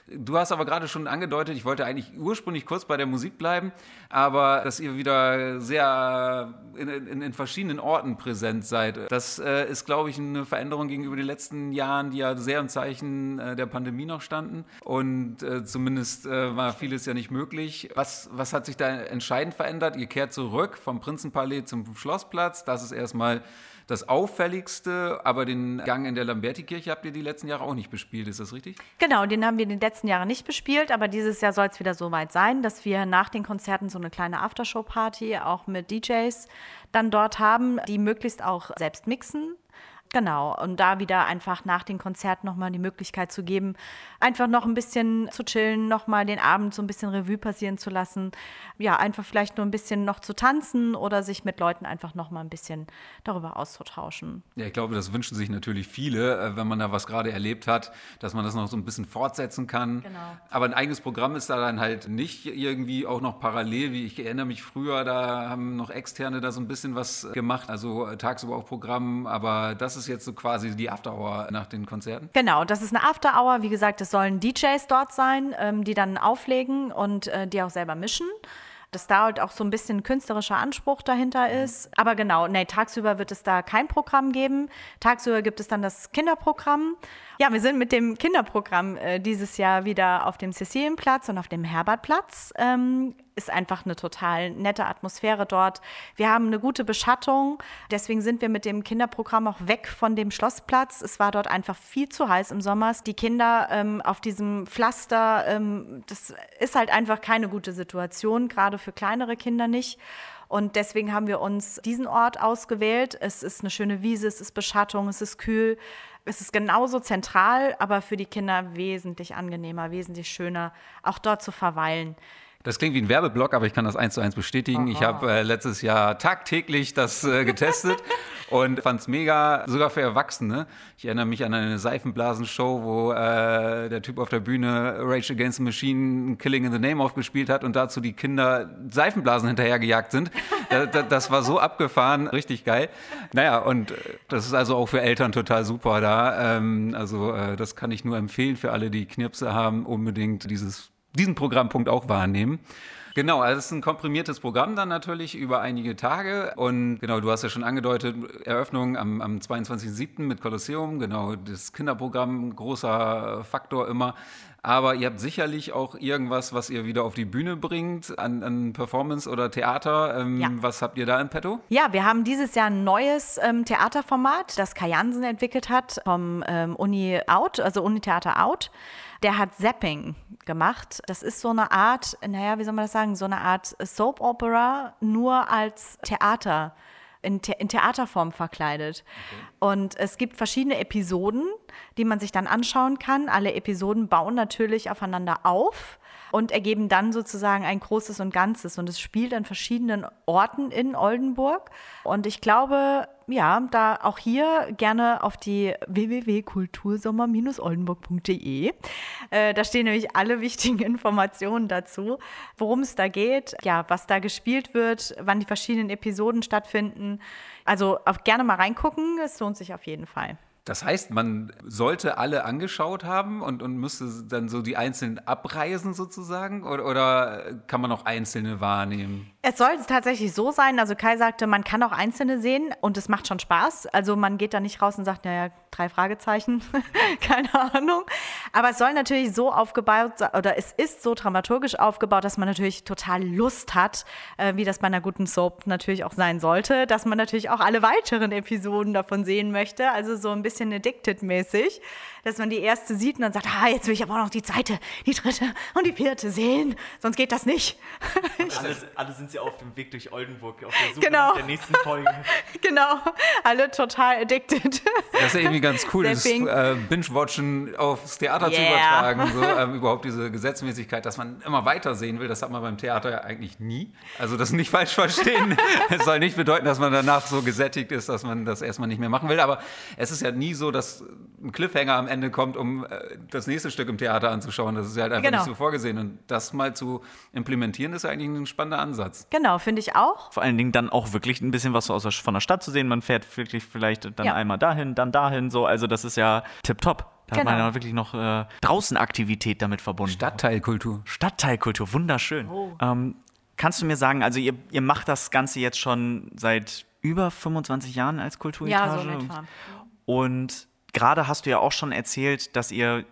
Du hast aber gerade schon angedeutet, ich wollte eigentlich ursprünglich kurz bei der Musik bleiben, aber dass ihr wieder sehr in, in, in verschiedenen Orten präsent seid. Das äh, ist, glaube ich, eine Veränderung gegenüber den letzten Jahren, die ja sehr im Zeichen äh, der Pandemie noch standen. Und äh, zumindest äh, war vieles ja nicht möglich. Was, was hat sich da entscheidend verändert? Ihr kehrt zurück vom Prinzenpalais zum Schlossplatz. Das ist erstmal das Auffälligste, aber den Gang in der Lamberti-Kirche habt ihr die letzten Jahre auch nicht bespielt, ist das richtig? Genau, den haben wir in den letzten Jahren nicht bespielt, aber dieses Jahr soll es wieder so weit sein, dass wir nach den Konzerten so eine kleine Aftershow-Party auch mit DJs dann dort haben, die möglichst auch selbst mixen Genau, und da wieder einfach nach den Konzerten nochmal die Möglichkeit zu geben, einfach noch ein bisschen zu chillen, nochmal den Abend so ein bisschen Revue passieren zu lassen. Ja, einfach vielleicht nur ein bisschen noch zu tanzen oder sich mit Leuten einfach nochmal ein bisschen darüber auszutauschen. Ja, ich glaube, das wünschen sich natürlich viele, äh, wenn man da was gerade erlebt hat, dass man das noch so ein bisschen fortsetzen kann. Genau. Aber ein eigenes Programm ist da dann halt nicht irgendwie auch noch parallel, wie ich erinnere mich früher, da haben noch Externe da so ein bisschen was gemacht, also äh, tagsüber auch Programm, aber das ist ist jetzt so quasi die Afterhour nach den Konzerten? Genau, das ist eine Afterhour. Wie gesagt, es sollen DJs dort sein, ähm, die dann auflegen und äh, die auch selber mischen dass da halt auch so ein bisschen künstlerischer Anspruch dahinter mhm. ist. Aber genau, nee, tagsüber wird es da kein Programm geben. Tagsüber gibt es dann das Kinderprogramm. Ja, wir sind mit dem Kinderprogramm äh, dieses Jahr wieder auf dem Cecilienplatz und auf dem Herbertplatz. Ähm, ist einfach eine total nette Atmosphäre dort. Wir haben eine gute Beschattung. Deswegen sind wir mit dem Kinderprogramm auch weg von dem Schlossplatz. Es war dort einfach viel zu heiß im Sommer. Die Kinder ähm, auf diesem Pflaster, ähm, das ist halt einfach keine gute Situation, gerade für kleinere Kinder nicht. Und deswegen haben wir uns diesen Ort ausgewählt. Es ist eine schöne Wiese, es ist Beschattung, es ist kühl. Es ist genauso zentral, aber für die Kinder wesentlich angenehmer, wesentlich schöner, auch dort zu verweilen. Das klingt wie ein Werbeblock, aber ich kann das eins zu eins bestätigen. Aha. Ich habe äh, letztes Jahr tagtäglich das äh, getestet [laughs] und fand es mega, sogar für Erwachsene. Ich erinnere mich an eine Seifenblasenshow, wo äh, der Typ auf der Bühne Rage Against the Machine Killing in the Name aufgespielt hat und dazu die Kinder Seifenblasen hinterhergejagt sind. das, das war so abgefahren, richtig geil. Naja, und äh, das ist also auch für Eltern total super da. Ähm, also äh, das kann ich nur empfehlen für alle, die Knirpse haben, unbedingt dieses diesen Programmpunkt auch wahrnehmen. Genau, also es ist ein komprimiertes Programm dann natürlich über einige Tage. Und genau, du hast ja schon angedeutet, Eröffnung am, am 22.07. mit Kolosseum. Genau, das Kinderprogramm, großer Faktor immer. Aber ihr habt sicherlich auch irgendwas, was ihr wieder auf die Bühne bringt, an, an Performance oder Theater. Ähm, ja. Was habt ihr da in petto? Ja, wir haben dieses Jahr ein neues ähm, Theaterformat, das Kai Jansen entwickelt hat vom ähm, Uni Out, also Uni Theater Out der hat Zapping gemacht. Das ist so eine Art, naja, wie soll man das sagen, so eine Art Soap Opera, nur als Theater, in, The in Theaterform verkleidet. Okay. Und es gibt verschiedene Episoden, die man sich dann anschauen kann. Alle Episoden bauen natürlich aufeinander auf und ergeben dann sozusagen ein großes und Ganzes. Und es spielt an verschiedenen Orten in Oldenburg. Und ich glaube, ja, da auch hier gerne auf die www.kultursommer-oldenburg.de. Äh, da stehen nämlich alle wichtigen [laughs] Informationen dazu, worum es da geht, ja, was da gespielt wird, wann die verschiedenen Episoden stattfinden. Also auch gerne mal reingucken, es lohnt sich auf jeden Fall. Das heißt, man sollte alle angeschaut haben und, und müsste dann so die einzelnen abreisen sozusagen? Oder, oder kann man auch einzelne wahrnehmen? Es soll tatsächlich so sein. Also Kai sagte, man kann auch einzelne sehen und es macht schon Spaß. Also man geht da nicht raus und sagt, naja, drei Fragezeichen, [laughs] keine Ahnung. Aber es soll natürlich so aufgebaut oder es ist so dramaturgisch aufgebaut, dass man natürlich total Lust hat, äh, wie das bei einer guten Soap natürlich auch sein sollte, dass man natürlich auch alle weiteren Episoden davon sehen möchte. Also so ein bisschen addicted-mäßig, dass man die erste sieht und dann sagt, ah, jetzt will ich aber auch noch die zweite, die dritte und die vierte sehen, sonst geht das nicht. [laughs] alle, alle sind sie auf dem Weg durch Oldenburg auf der Suche genau. nach der nächsten Folge. [laughs] genau, alle total addicted. Das ist ja irgendwie ganz cool, das äh, Binge-Watchen aufs Theater yeah. zu übertragen. So, [laughs] ähm, überhaupt diese Gesetzmäßigkeit, dass man immer weiter sehen will, das hat man beim Theater ja eigentlich nie. Also das nicht falsch verstehen. Es soll nicht bedeuten, dass man danach so gesättigt ist, dass man das erstmal nicht mehr machen will. Aber es ist ja nie so, dass ein Cliffhanger am Ende kommt, um äh, das nächste Stück im Theater anzuschauen. Das ist ja halt einfach genau. nicht so vorgesehen. Und das mal zu implementieren, ist eigentlich ein spannender Ansatz. Genau, finde ich auch. Vor allen Dingen dann auch wirklich ein bisschen was aus, von der Stadt zu sehen. Man fährt wirklich vielleicht dann ja. einmal dahin, dann dahin. So, also das ist ja tipptopp. Da hat man Genau. ja wirklich noch äh, Draußenaktivität damit verbunden. Stadtteilkultur. Stadtteilkultur, wunderschön. Oh. Ähm, kannst du mir sagen, also ihr, ihr macht das Ganze jetzt schon seit über 25 Jahren als Kulturetage? Ja, so in etwa. Und gerade hast du ja auch schon erzählt, dass ihr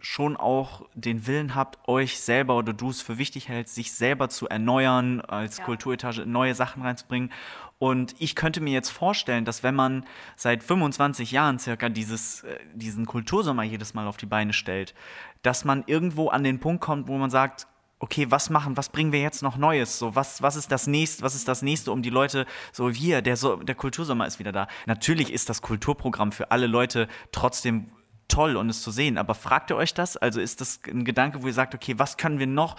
schon auch den Willen habt, euch selber oder du es für wichtig hältst, sich selber zu erneuern, als Ja. Kulturetage neue Sachen reinzubringen. Und ich könnte mir jetzt vorstellen, dass wenn man seit 25 Jahren circa dieses, äh, diesen Kultursommer jedes Mal auf die Beine stellt, dass man irgendwo an den Punkt kommt, wo man sagt, okay, was machen, was bringen wir jetzt noch Neues? So, was, was ist das nächste, was ist das nächste, um die Leute, so hier, der, so, der Kultursommer ist wieder da. Natürlich ist das Kulturprogramm für alle Leute trotzdem toll und es zu sehen, aber fragt ihr euch das? Also ist das ein Gedanke, wo ihr sagt, okay, was können wir noch,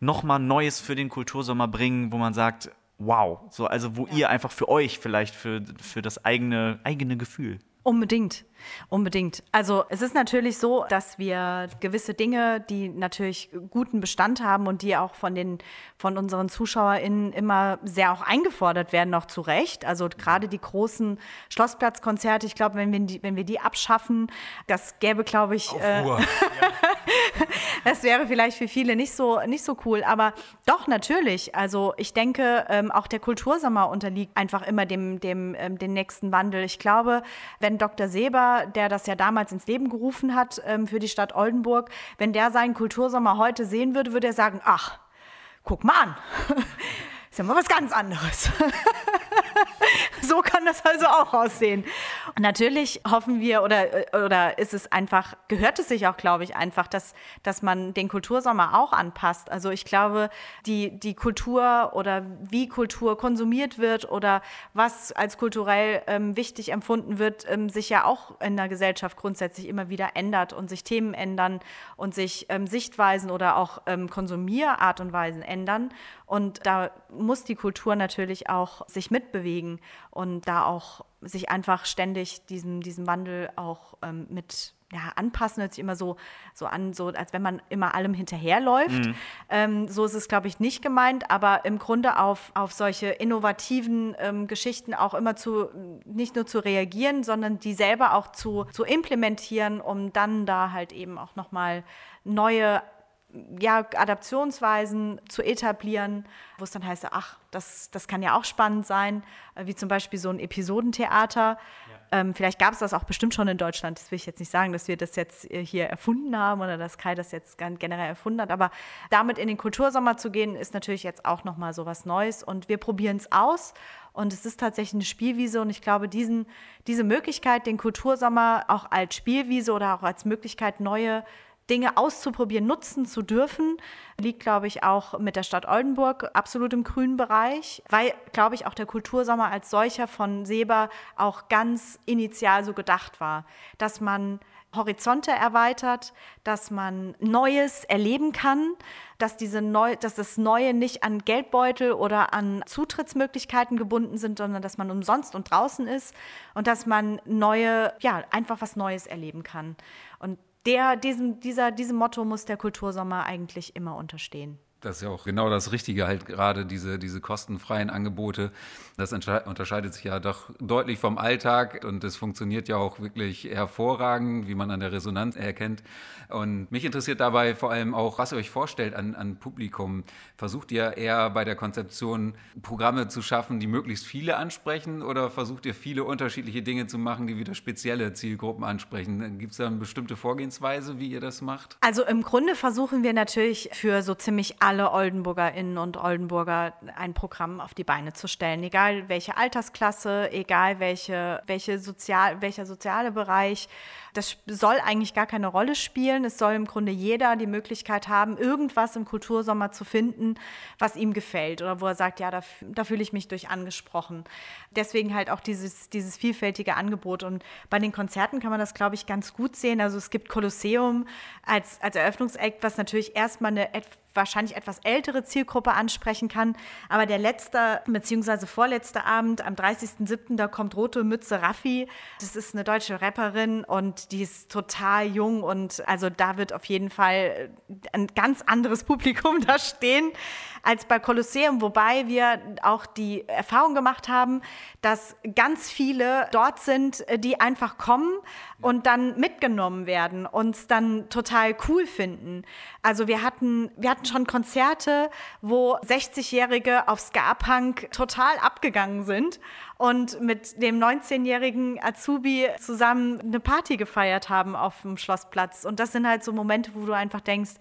noch mal Neues für den Kultursommer bringen, wo man sagt, wow, so, also wo ihr einfach für euch vielleicht, für, für das eigene, eigene Gefühl. Unbedingt, unbedingt. Also es ist natürlich so, dass wir gewisse Dinge, die natürlich guten Bestand haben und die auch von den von unseren ZuschauerInnen immer sehr auch eingefordert werden, noch zu Recht. Also gerade die großen Schlossplatzkonzerte, ich glaube, wenn wir die, wenn wir die abschaffen, das gäbe, glaube ich, äh, Ruhe. [laughs] [laughs] das wäre vielleicht für viele nicht so, nicht so cool, aber doch natürlich. Also ich denke, ähm, auch der Kultursommer unterliegt einfach immer dem, dem, ähm, dem nächsten Wandel. Ich glaube, wenn Dr. Seber, der das ja damals ins Leben gerufen hat ähm, für die Stadt Oldenburg, wenn der seinen Kultursommer heute sehen würde, würde er sagen, ach, guck mal an. [laughs] Ist ja mal was ganz anderes. [laughs] So kann das also auch aussehen. Natürlich hoffen wir oder, oder ist es einfach, gehört es sich auch, glaube ich, einfach, dass, dass man den Kultursommer auch anpasst. Also ich glaube, die, die Kultur oder wie Kultur konsumiert wird oder was als kulturell ähm, wichtig empfunden wird, ähm, sich ja auch in der Gesellschaft grundsätzlich immer wieder ändert und sich Themen ändern und sich ähm, Sichtweisen oder auch ähm, Konsumierart und Weisen ändern. Und da muss die Kultur natürlich auch sich mitbewegen und da auch sich einfach ständig diesem, diesem Wandel auch ähm, mit ja, anpassen, hört sich immer so, so an, so als wenn man immer allem hinterherläuft. Ähm, so ist es, glaube ich, nicht gemeint, aber im Grunde auf, auf solche innovativen ähm, Geschichten auch immer zu, nicht nur zu reagieren, sondern die selber auch zu, zu implementieren, um dann da halt eben auch nochmal neue ja, Adaptionsweisen zu etablieren, wo es dann heißt, ach, das, das kann ja auch spannend sein, äh, wie zum Beispiel so ein Episodentheater. Ähm, vielleicht gab es das auch bestimmt schon in Deutschland. Das will ich jetzt nicht sagen, dass wir das jetzt äh, hier erfunden haben oder dass Kai das jetzt generell erfunden hat. Aber damit in den Kultursommer zu gehen, ist natürlich jetzt auch nochmal so was Neues. Und wir probieren es aus. Und es ist tatsächlich eine Spielwiese. Und ich glaube, diesen, diese Möglichkeit, den Kultursommer auch als Spielwiese oder auch als Möglichkeit, neue Dinge auszuprobieren, nutzen zu dürfen, liegt, glaube ich, auch mit der Stadt Oldenburg absolut im grünen Bereich, weil, glaube ich, auch der Kultursommer als solcher von Seber auch ganz initial so gedacht war, dass man Horizonte erweitert, dass man Neues erleben kann, dass, diese Neu dass das Neue nicht an Geldbeutel oder an Zutrittsmöglichkeiten gebunden sind, sondern dass man umsonst und draußen ist und dass man neue, ja, einfach was Neues erleben kann. Und der, diesem, dieser, diesem Motto muss der Kultursommer eigentlich immer unterstehen. Das ist ja auch genau das Richtige, halt gerade diese, diese kostenfreien Angebote. Das unterscheidet sich ja doch deutlich vom Alltag und es funktioniert ja auch wirklich hervorragend, wie man an der Resonanz erkennt. Und mich interessiert dabei vor allem auch, was ihr euch vorstellt an, an Publikum. Versucht ihr eher bei der Konzeption Programme zu schaffen, die möglichst viele ansprechen oder versucht ihr viele unterschiedliche Dinge zu machen, die wieder spezielle Zielgruppen ansprechen? Gibt es da eine bestimmte Vorgehensweise, wie ihr das macht? Also im Grunde versuchen wir natürlich für so ziemlich alle Oldenburgerinnen und Oldenburger ein Programm auf die Beine zu stellen, egal welche Altersklasse, egal welche, welche sozial, welcher soziale Bereich. Das soll eigentlich gar keine Rolle spielen. Es soll im Grunde jeder die Möglichkeit haben, irgendwas im Kultursommer zu finden, was ihm gefällt oder wo er sagt, ja, da, da fühle ich mich durch angesprochen. Deswegen halt auch dieses, dieses vielfältige Angebot. Und bei den Konzerten kann man das, glaube ich, ganz gut sehen. Also es gibt Kolosseum als, als Eröffnungsakt, was natürlich erstmal eine wahrscheinlich etwas ältere Zielgruppe ansprechen kann. Aber der letzte bzw. vorletzte Abend am 30.07., da kommt Rote Mütze Raffi. Das ist eine deutsche Rapperin und die ist total jung und also da wird auf jeden Fall ein ganz anderes Publikum [laughs] da stehen als bei Kolosseum, wobei wir auch die Erfahrung gemacht haben, dass ganz viele dort sind, die einfach kommen und dann mitgenommen werden und es dann total cool finden. Also wir hatten, wir hatten schon Konzerte, wo 60-Jährige auf Ska-Punk total abgegangen sind und mit dem 19-jährigen Azubi zusammen eine Party gefeiert haben auf dem Schlossplatz. Und das sind halt so Momente, wo du einfach denkst,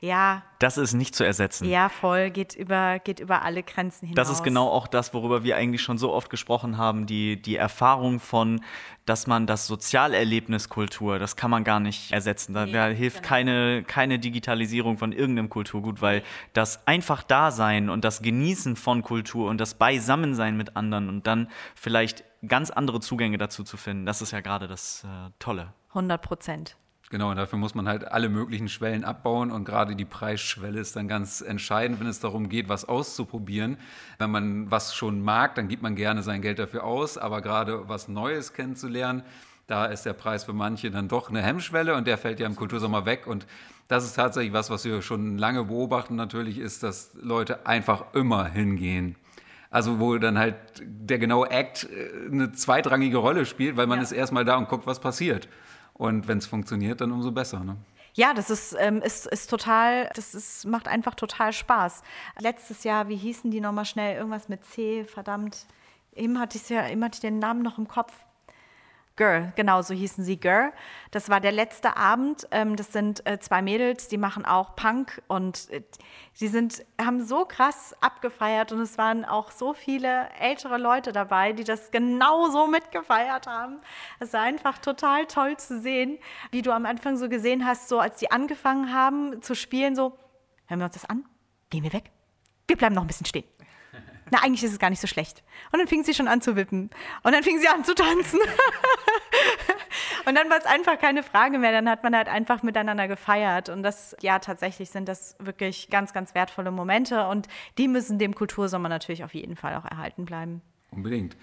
ja. Das ist nicht zu ersetzen. Ja, voll, geht über, geht über alle Grenzen hinaus. Das ist genau auch das, worüber wir eigentlich schon so oft gesprochen haben, die, die Erfahrung von, dass man das Sozialerlebnis Kultur, das kann man gar nicht ersetzen. Da, nee, da hilft genau. keine, keine Digitalisierung von irgendeinem Kulturgut, weil das einfach Dasein und das Genießen von Kultur und das Beisammensein mit anderen und dann vielleicht ganz andere Zugänge dazu zu finden, das ist ja gerade das äh, Tolle. 100 Prozent. Genau, und dafür muss man halt alle möglichen Schwellen abbauen und gerade die Preisschwelle ist dann ganz entscheidend, wenn es darum geht, was auszuprobieren. Wenn man was schon mag, dann gibt man gerne sein Geld dafür aus, aber gerade was Neues kennenzulernen, da ist der Preis für manche dann doch eine Hemmschwelle und der fällt ja im Kultursommer weg und das ist tatsächlich was, was wir schon lange beobachten natürlich, ist, dass Leute einfach immer hingehen. Also wo dann halt der genaue Act äh, eine zweitrangige Rolle spielt, weil man ja. ist erstmal da und guckt, was passiert. Und wenn es funktioniert, dann umso besser. Ne? Ja, das ist, ähm, ist, ist total, das ist, macht einfach total Spaß. Letztes Jahr, wie hießen die nochmal schnell? Irgendwas mit C, verdammt. Eben hatte, ja, eben hatte ich den Namen noch im Kopf. Girl, genau so hießen sie Girl. Das war der letzte Abend. Ähm, das sind äh, zwei Mädels, die machen auch Punk und äh, die sind, haben so krass abgefeiert und es waren auch so viele ältere Leute dabei, die das genauso mitgefeiert haben. Es war einfach total toll zu sehen, wie du am Anfang so gesehen hast, so als die angefangen haben zu spielen, so, hören wir uns das an? Gehen wir weg? Wir bleiben noch ein bisschen stehen na, eigentlich ist es gar nicht so schlecht. Und dann fing sie schon an zu wippen. Und dann fing sie an zu tanzen. [laughs] und dann war es einfach keine Frage mehr. Dann hat man halt einfach miteinander gefeiert. Und das, ja, tatsächlich sind das wirklich ganz, ganz wertvolle Momente. Und die müssen dem Kultursommer natürlich auf jeden Fall auch erhalten bleiben. Unbedingt.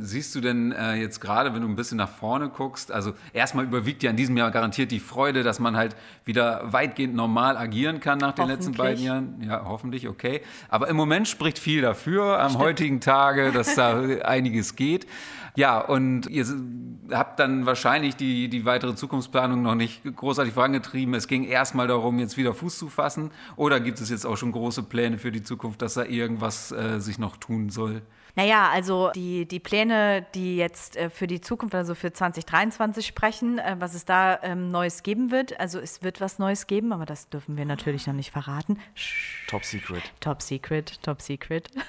Siehst du denn äh, jetzt gerade, wenn du ein bisschen nach vorne guckst, also erstmal überwiegt ja in diesem Jahr garantiert die Freude, dass man halt wieder weitgehend normal agieren kann nach den letzten beiden Jahren. Ja, hoffentlich, okay. Aber im Moment spricht viel dafür am Stimmt. heutigen Tage, dass da [laughs] einiges geht. Ja, und ihr habt dann wahrscheinlich die, die weitere Zukunftsplanung noch nicht großartig vorangetrieben. Es ging erstmal darum, jetzt wieder Fuß zu fassen. Oder gibt es jetzt auch schon große Pläne für die Zukunft, dass da irgendwas äh, sich noch tun soll? Naja, also die, die Pläne, die jetzt äh, für die Zukunft, also für 2023 sprechen, äh, was es da ähm, Neues geben wird. Also es wird was Neues geben, aber das dürfen wir natürlich noch nicht verraten. Top Secret. Top Secret, Top Secret. [laughs]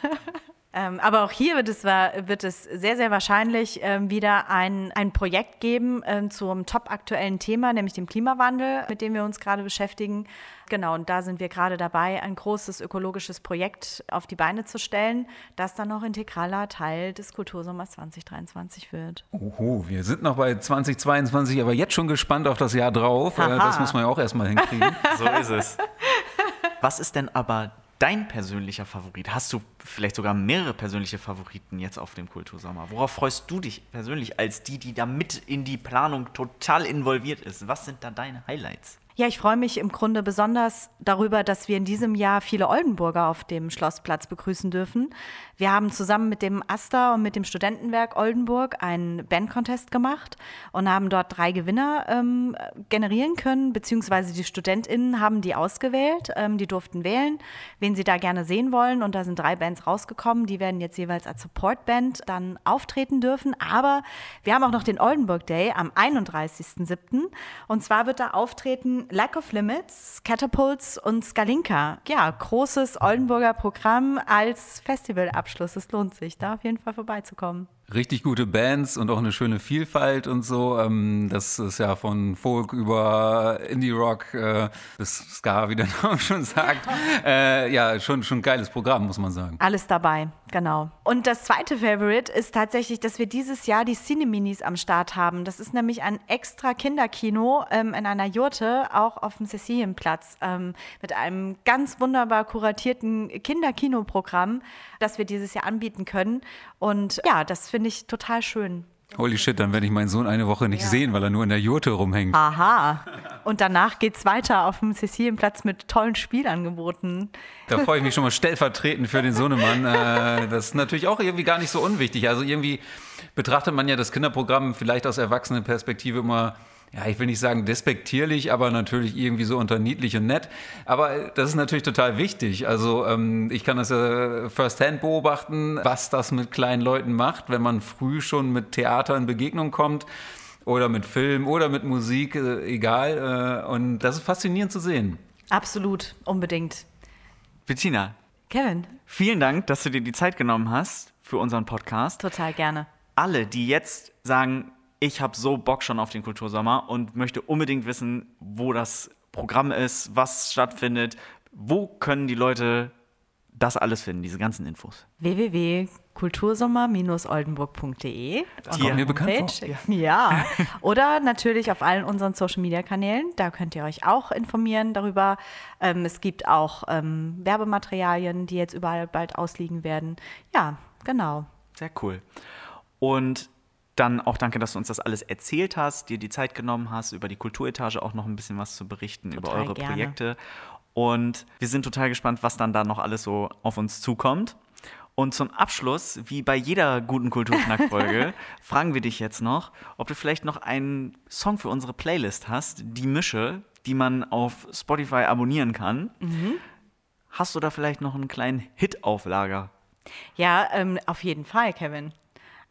Ähm, aber auch hier wird es, wird es sehr, sehr wahrscheinlich ähm, wieder ein, ein Projekt geben ähm, zum top aktuellen Thema, nämlich dem Klimawandel, mit dem wir uns gerade beschäftigen. Genau, und da sind wir gerade dabei, ein großes ökologisches Projekt auf die Beine zu stellen, das dann noch integraler Teil des Kultursommers 2023 wird. Oho, wir sind noch bei 2022, aber jetzt schon gespannt auf das Jahr drauf. Aha. Das muss man ja auch erstmal hinkriegen. [laughs] so ist es. Was ist denn aber dein persönlicher Favorit? Hast du vielleicht sogar mehrere persönliche Favoriten jetzt auf dem Kultursommer? Worauf freust du dich persönlich als die, die da mit in die Planung total involviert ist? Was sind da deine Highlights? Ja, ich freue mich im Grunde besonders darüber, dass wir in diesem Jahr viele Oldenburger auf dem Schlossplatz begrüßen dürfen. Wir haben zusammen mit dem AStA und mit dem Studentenwerk Oldenburg einen Bandcontest gemacht und haben dort drei Gewinner ähm, generieren können, beziehungsweise die StudentInnen haben die ausgewählt. Ähm, die durften wählen, wen sie da gerne sehen wollen. Und da sind drei Bands rausgekommen. Die werden jetzt jeweils als Supportband dann auftreten dürfen. Aber wir haben auch noch den Oldenburg Day am 31.07. Und zwar wird da auftreten Lack of Limits, Catapults und Skalinka. Ja, großes Oldenburger Programm als Festivalabschluss. Es lohnt sich, da auf jeden Fall vorbeizukommen. Richtig gute Bands und auch eine schöne Vielfalt und so. Ähm, das ist ja von Folk über Indie-Rock äh, bis Ska, wie der [laughs] Name schon sagt. [laughs] Äh, ja, schon, schon ein geiles Programm, muss man sagen. Alles dabei, genau. Und das zweite Favorite ist tatsächlich, dass wir dieses Jahr die Cine-Minis am Start haben. Das ist nämlich ein extra Kinderkino ähm, in einer Jurte, auch auf dem Cecilienplatz, ähm, mit einem ganz wunderbar kuratierten Kinderkinoprogramm, das wir dieses Jahr anbieten können. Und ja, das finde ich total schön. Holy shit, dann werde ich meinen Sohn eine Woche nicht ja. sehen, weil er nur in der Jurte rumhängt. Aha. Und danach geht es weiter auf dem Cecilienplatz mit tollen Spielangeboten. Da freue ich mich schon mal stellvertretend für den Sohnemann. Äh, das ist natürlich auch irgendwie gar nicht so unwichtig. Also irgendwie betrachtet man ja das Kinderprogramm vielleicht aus Erwachsenenperspektive immer ja, ich will nicht sagen despektierlich, aber natürlich irgendwie so unter niedlich und nett. Aber das ist natürlich total wichtig. Also ähm, ich kann das ja firsthand beobachten, was das mit kleinen Leuten macht, wenn man früh schon mit Theater in Begegnung kommt oder mit Film oder mit Musik, äh, egal. Äh, und das ist faszinierend zu sehen. Absolut, unbedingt. Bettina. Kevin. Vielen Dank, dass du dir die Zeit genommen hast für unseren Podcast. Total gerne. Alle, die jetzt sagen, ich habe so Bock schon auf den Kultursommer und möchte unbedingt wissen, wo das Programm ist, was stattfindet. Wo können die Leute das alles finden, diese ganzen Infos? www.kultursommer-oldenburg.de. Das kommt mir bekannt vor. Ja. [laughs] Oder natürlich auf allen unseren Social-Media-Kanälen. Da könnt ihr euch auch informieren darüber. Ähm, es gibt auch ähm, Werbematerialien, die jetzt überall bald ausliegen werden. Ja, genau. Sehr cool. Und dann auch danke, dass du uns das alles erzählt hast, dir die Zeit genommen hast, über die Kulturetage auch noch ein bisschen was zu berichten, total über eure gerne. Projekte. Und wir sind total gespannt, was dann da noch alles so auf uns zukommt. Und zum Abschluss, wie bei jeder guten Kulturschnack-Folge, [laughs] fragen wir dich jetzt noch, ob du vielleicht noch einen Song für unsere Playlist hast, die Mische, die man auf Spotify abonnieren kann. Mhm. Hast du da vielleicht noch einen kleinen Hit auf Lager? Ja, ähm, auf jeden Fall, Kevin.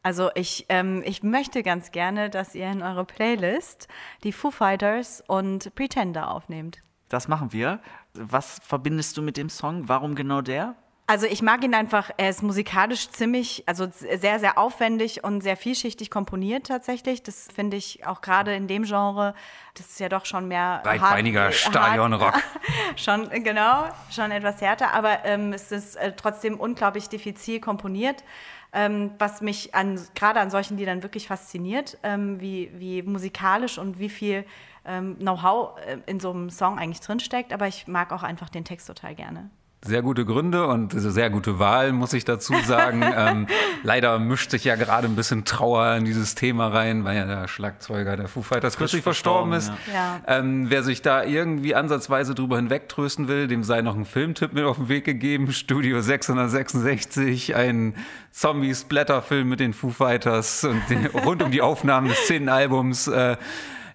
Also ich, ähm, ich möchte ganz gerne, dass ihr in eure Playlist die Foo Fighters und Pretender aufnehmt. Das machen wir. Was verbindest du mit dem Song? Warum genau der? Also ich mag ihn einfach, er ist musikalisch ziemlich, also sehr, sehr aufwendig und sehr vielschichtig komponiert tatsächlich. Das finde ich auch gerade in dem Genre, das ist ja doch schon mehr breitbeiniger Stadionrock. [laughs] schon, genau, schon etwas härter, aber ähm, es ist äh, trotzdem unglaublich diffizil komponiert ähm, was mich an, gerade an solchen Liedern wirklich fasziniert, ähm, wie, wie musikalisch und wie viel ähm, Know-how äh, in so einem Song eigentlich drinsteckt. Aber ich mag auch einfach den Text total gerne. Sehr gute Gründe und sehr gute Wahl, muss ich dazu sagen. [laughs] ähm, leider mischt sich ja gerade ein bisschen Trauer in dieses Thema rein, weil ja der Schlagzeuger der Foo Fighters kürzlich verstorben ist. Ja. Ähm, wer sich da irgendwie ansatzweise drüber hinwegtrösten will, dem sei noch ein Filmtipp mit auf den Weg gegeben. Studio 666, ein Zombie-Splatter-Film mit den Foo Fighters und den, rund um die Aufnahmen des zehnten Albums. Äh,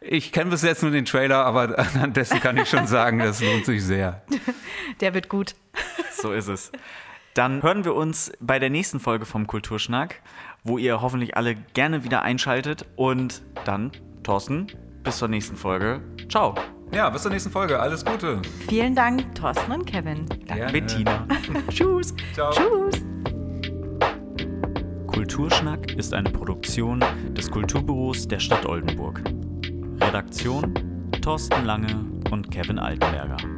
ich kenne bis jetzt nur den Trailer, aber [laughs] an dessen kann ich schon sagen, das lohnt sich sehr. [laughs] Der wird gut. [laughs] So ist es. Dann hören wir uns bei der nächsten Folge vom Kulturschnack, wo ihr hoffentlich alle gerne wieder einschaltet. Und dann, Thorsten, bis zur nächsten Folge. Ciao. Ja, bis zur nächsten Folge. Alles Gute. Vielen Dank, Thorsten und Kevin. Danke, Bettina. Tschüss. Ciao. Tschüss. Kulturschnack ist eine Produktion des Kulturbüros der Stadt Oldenburg. Redaktion Thorsten Lange und Kevin Altenberger.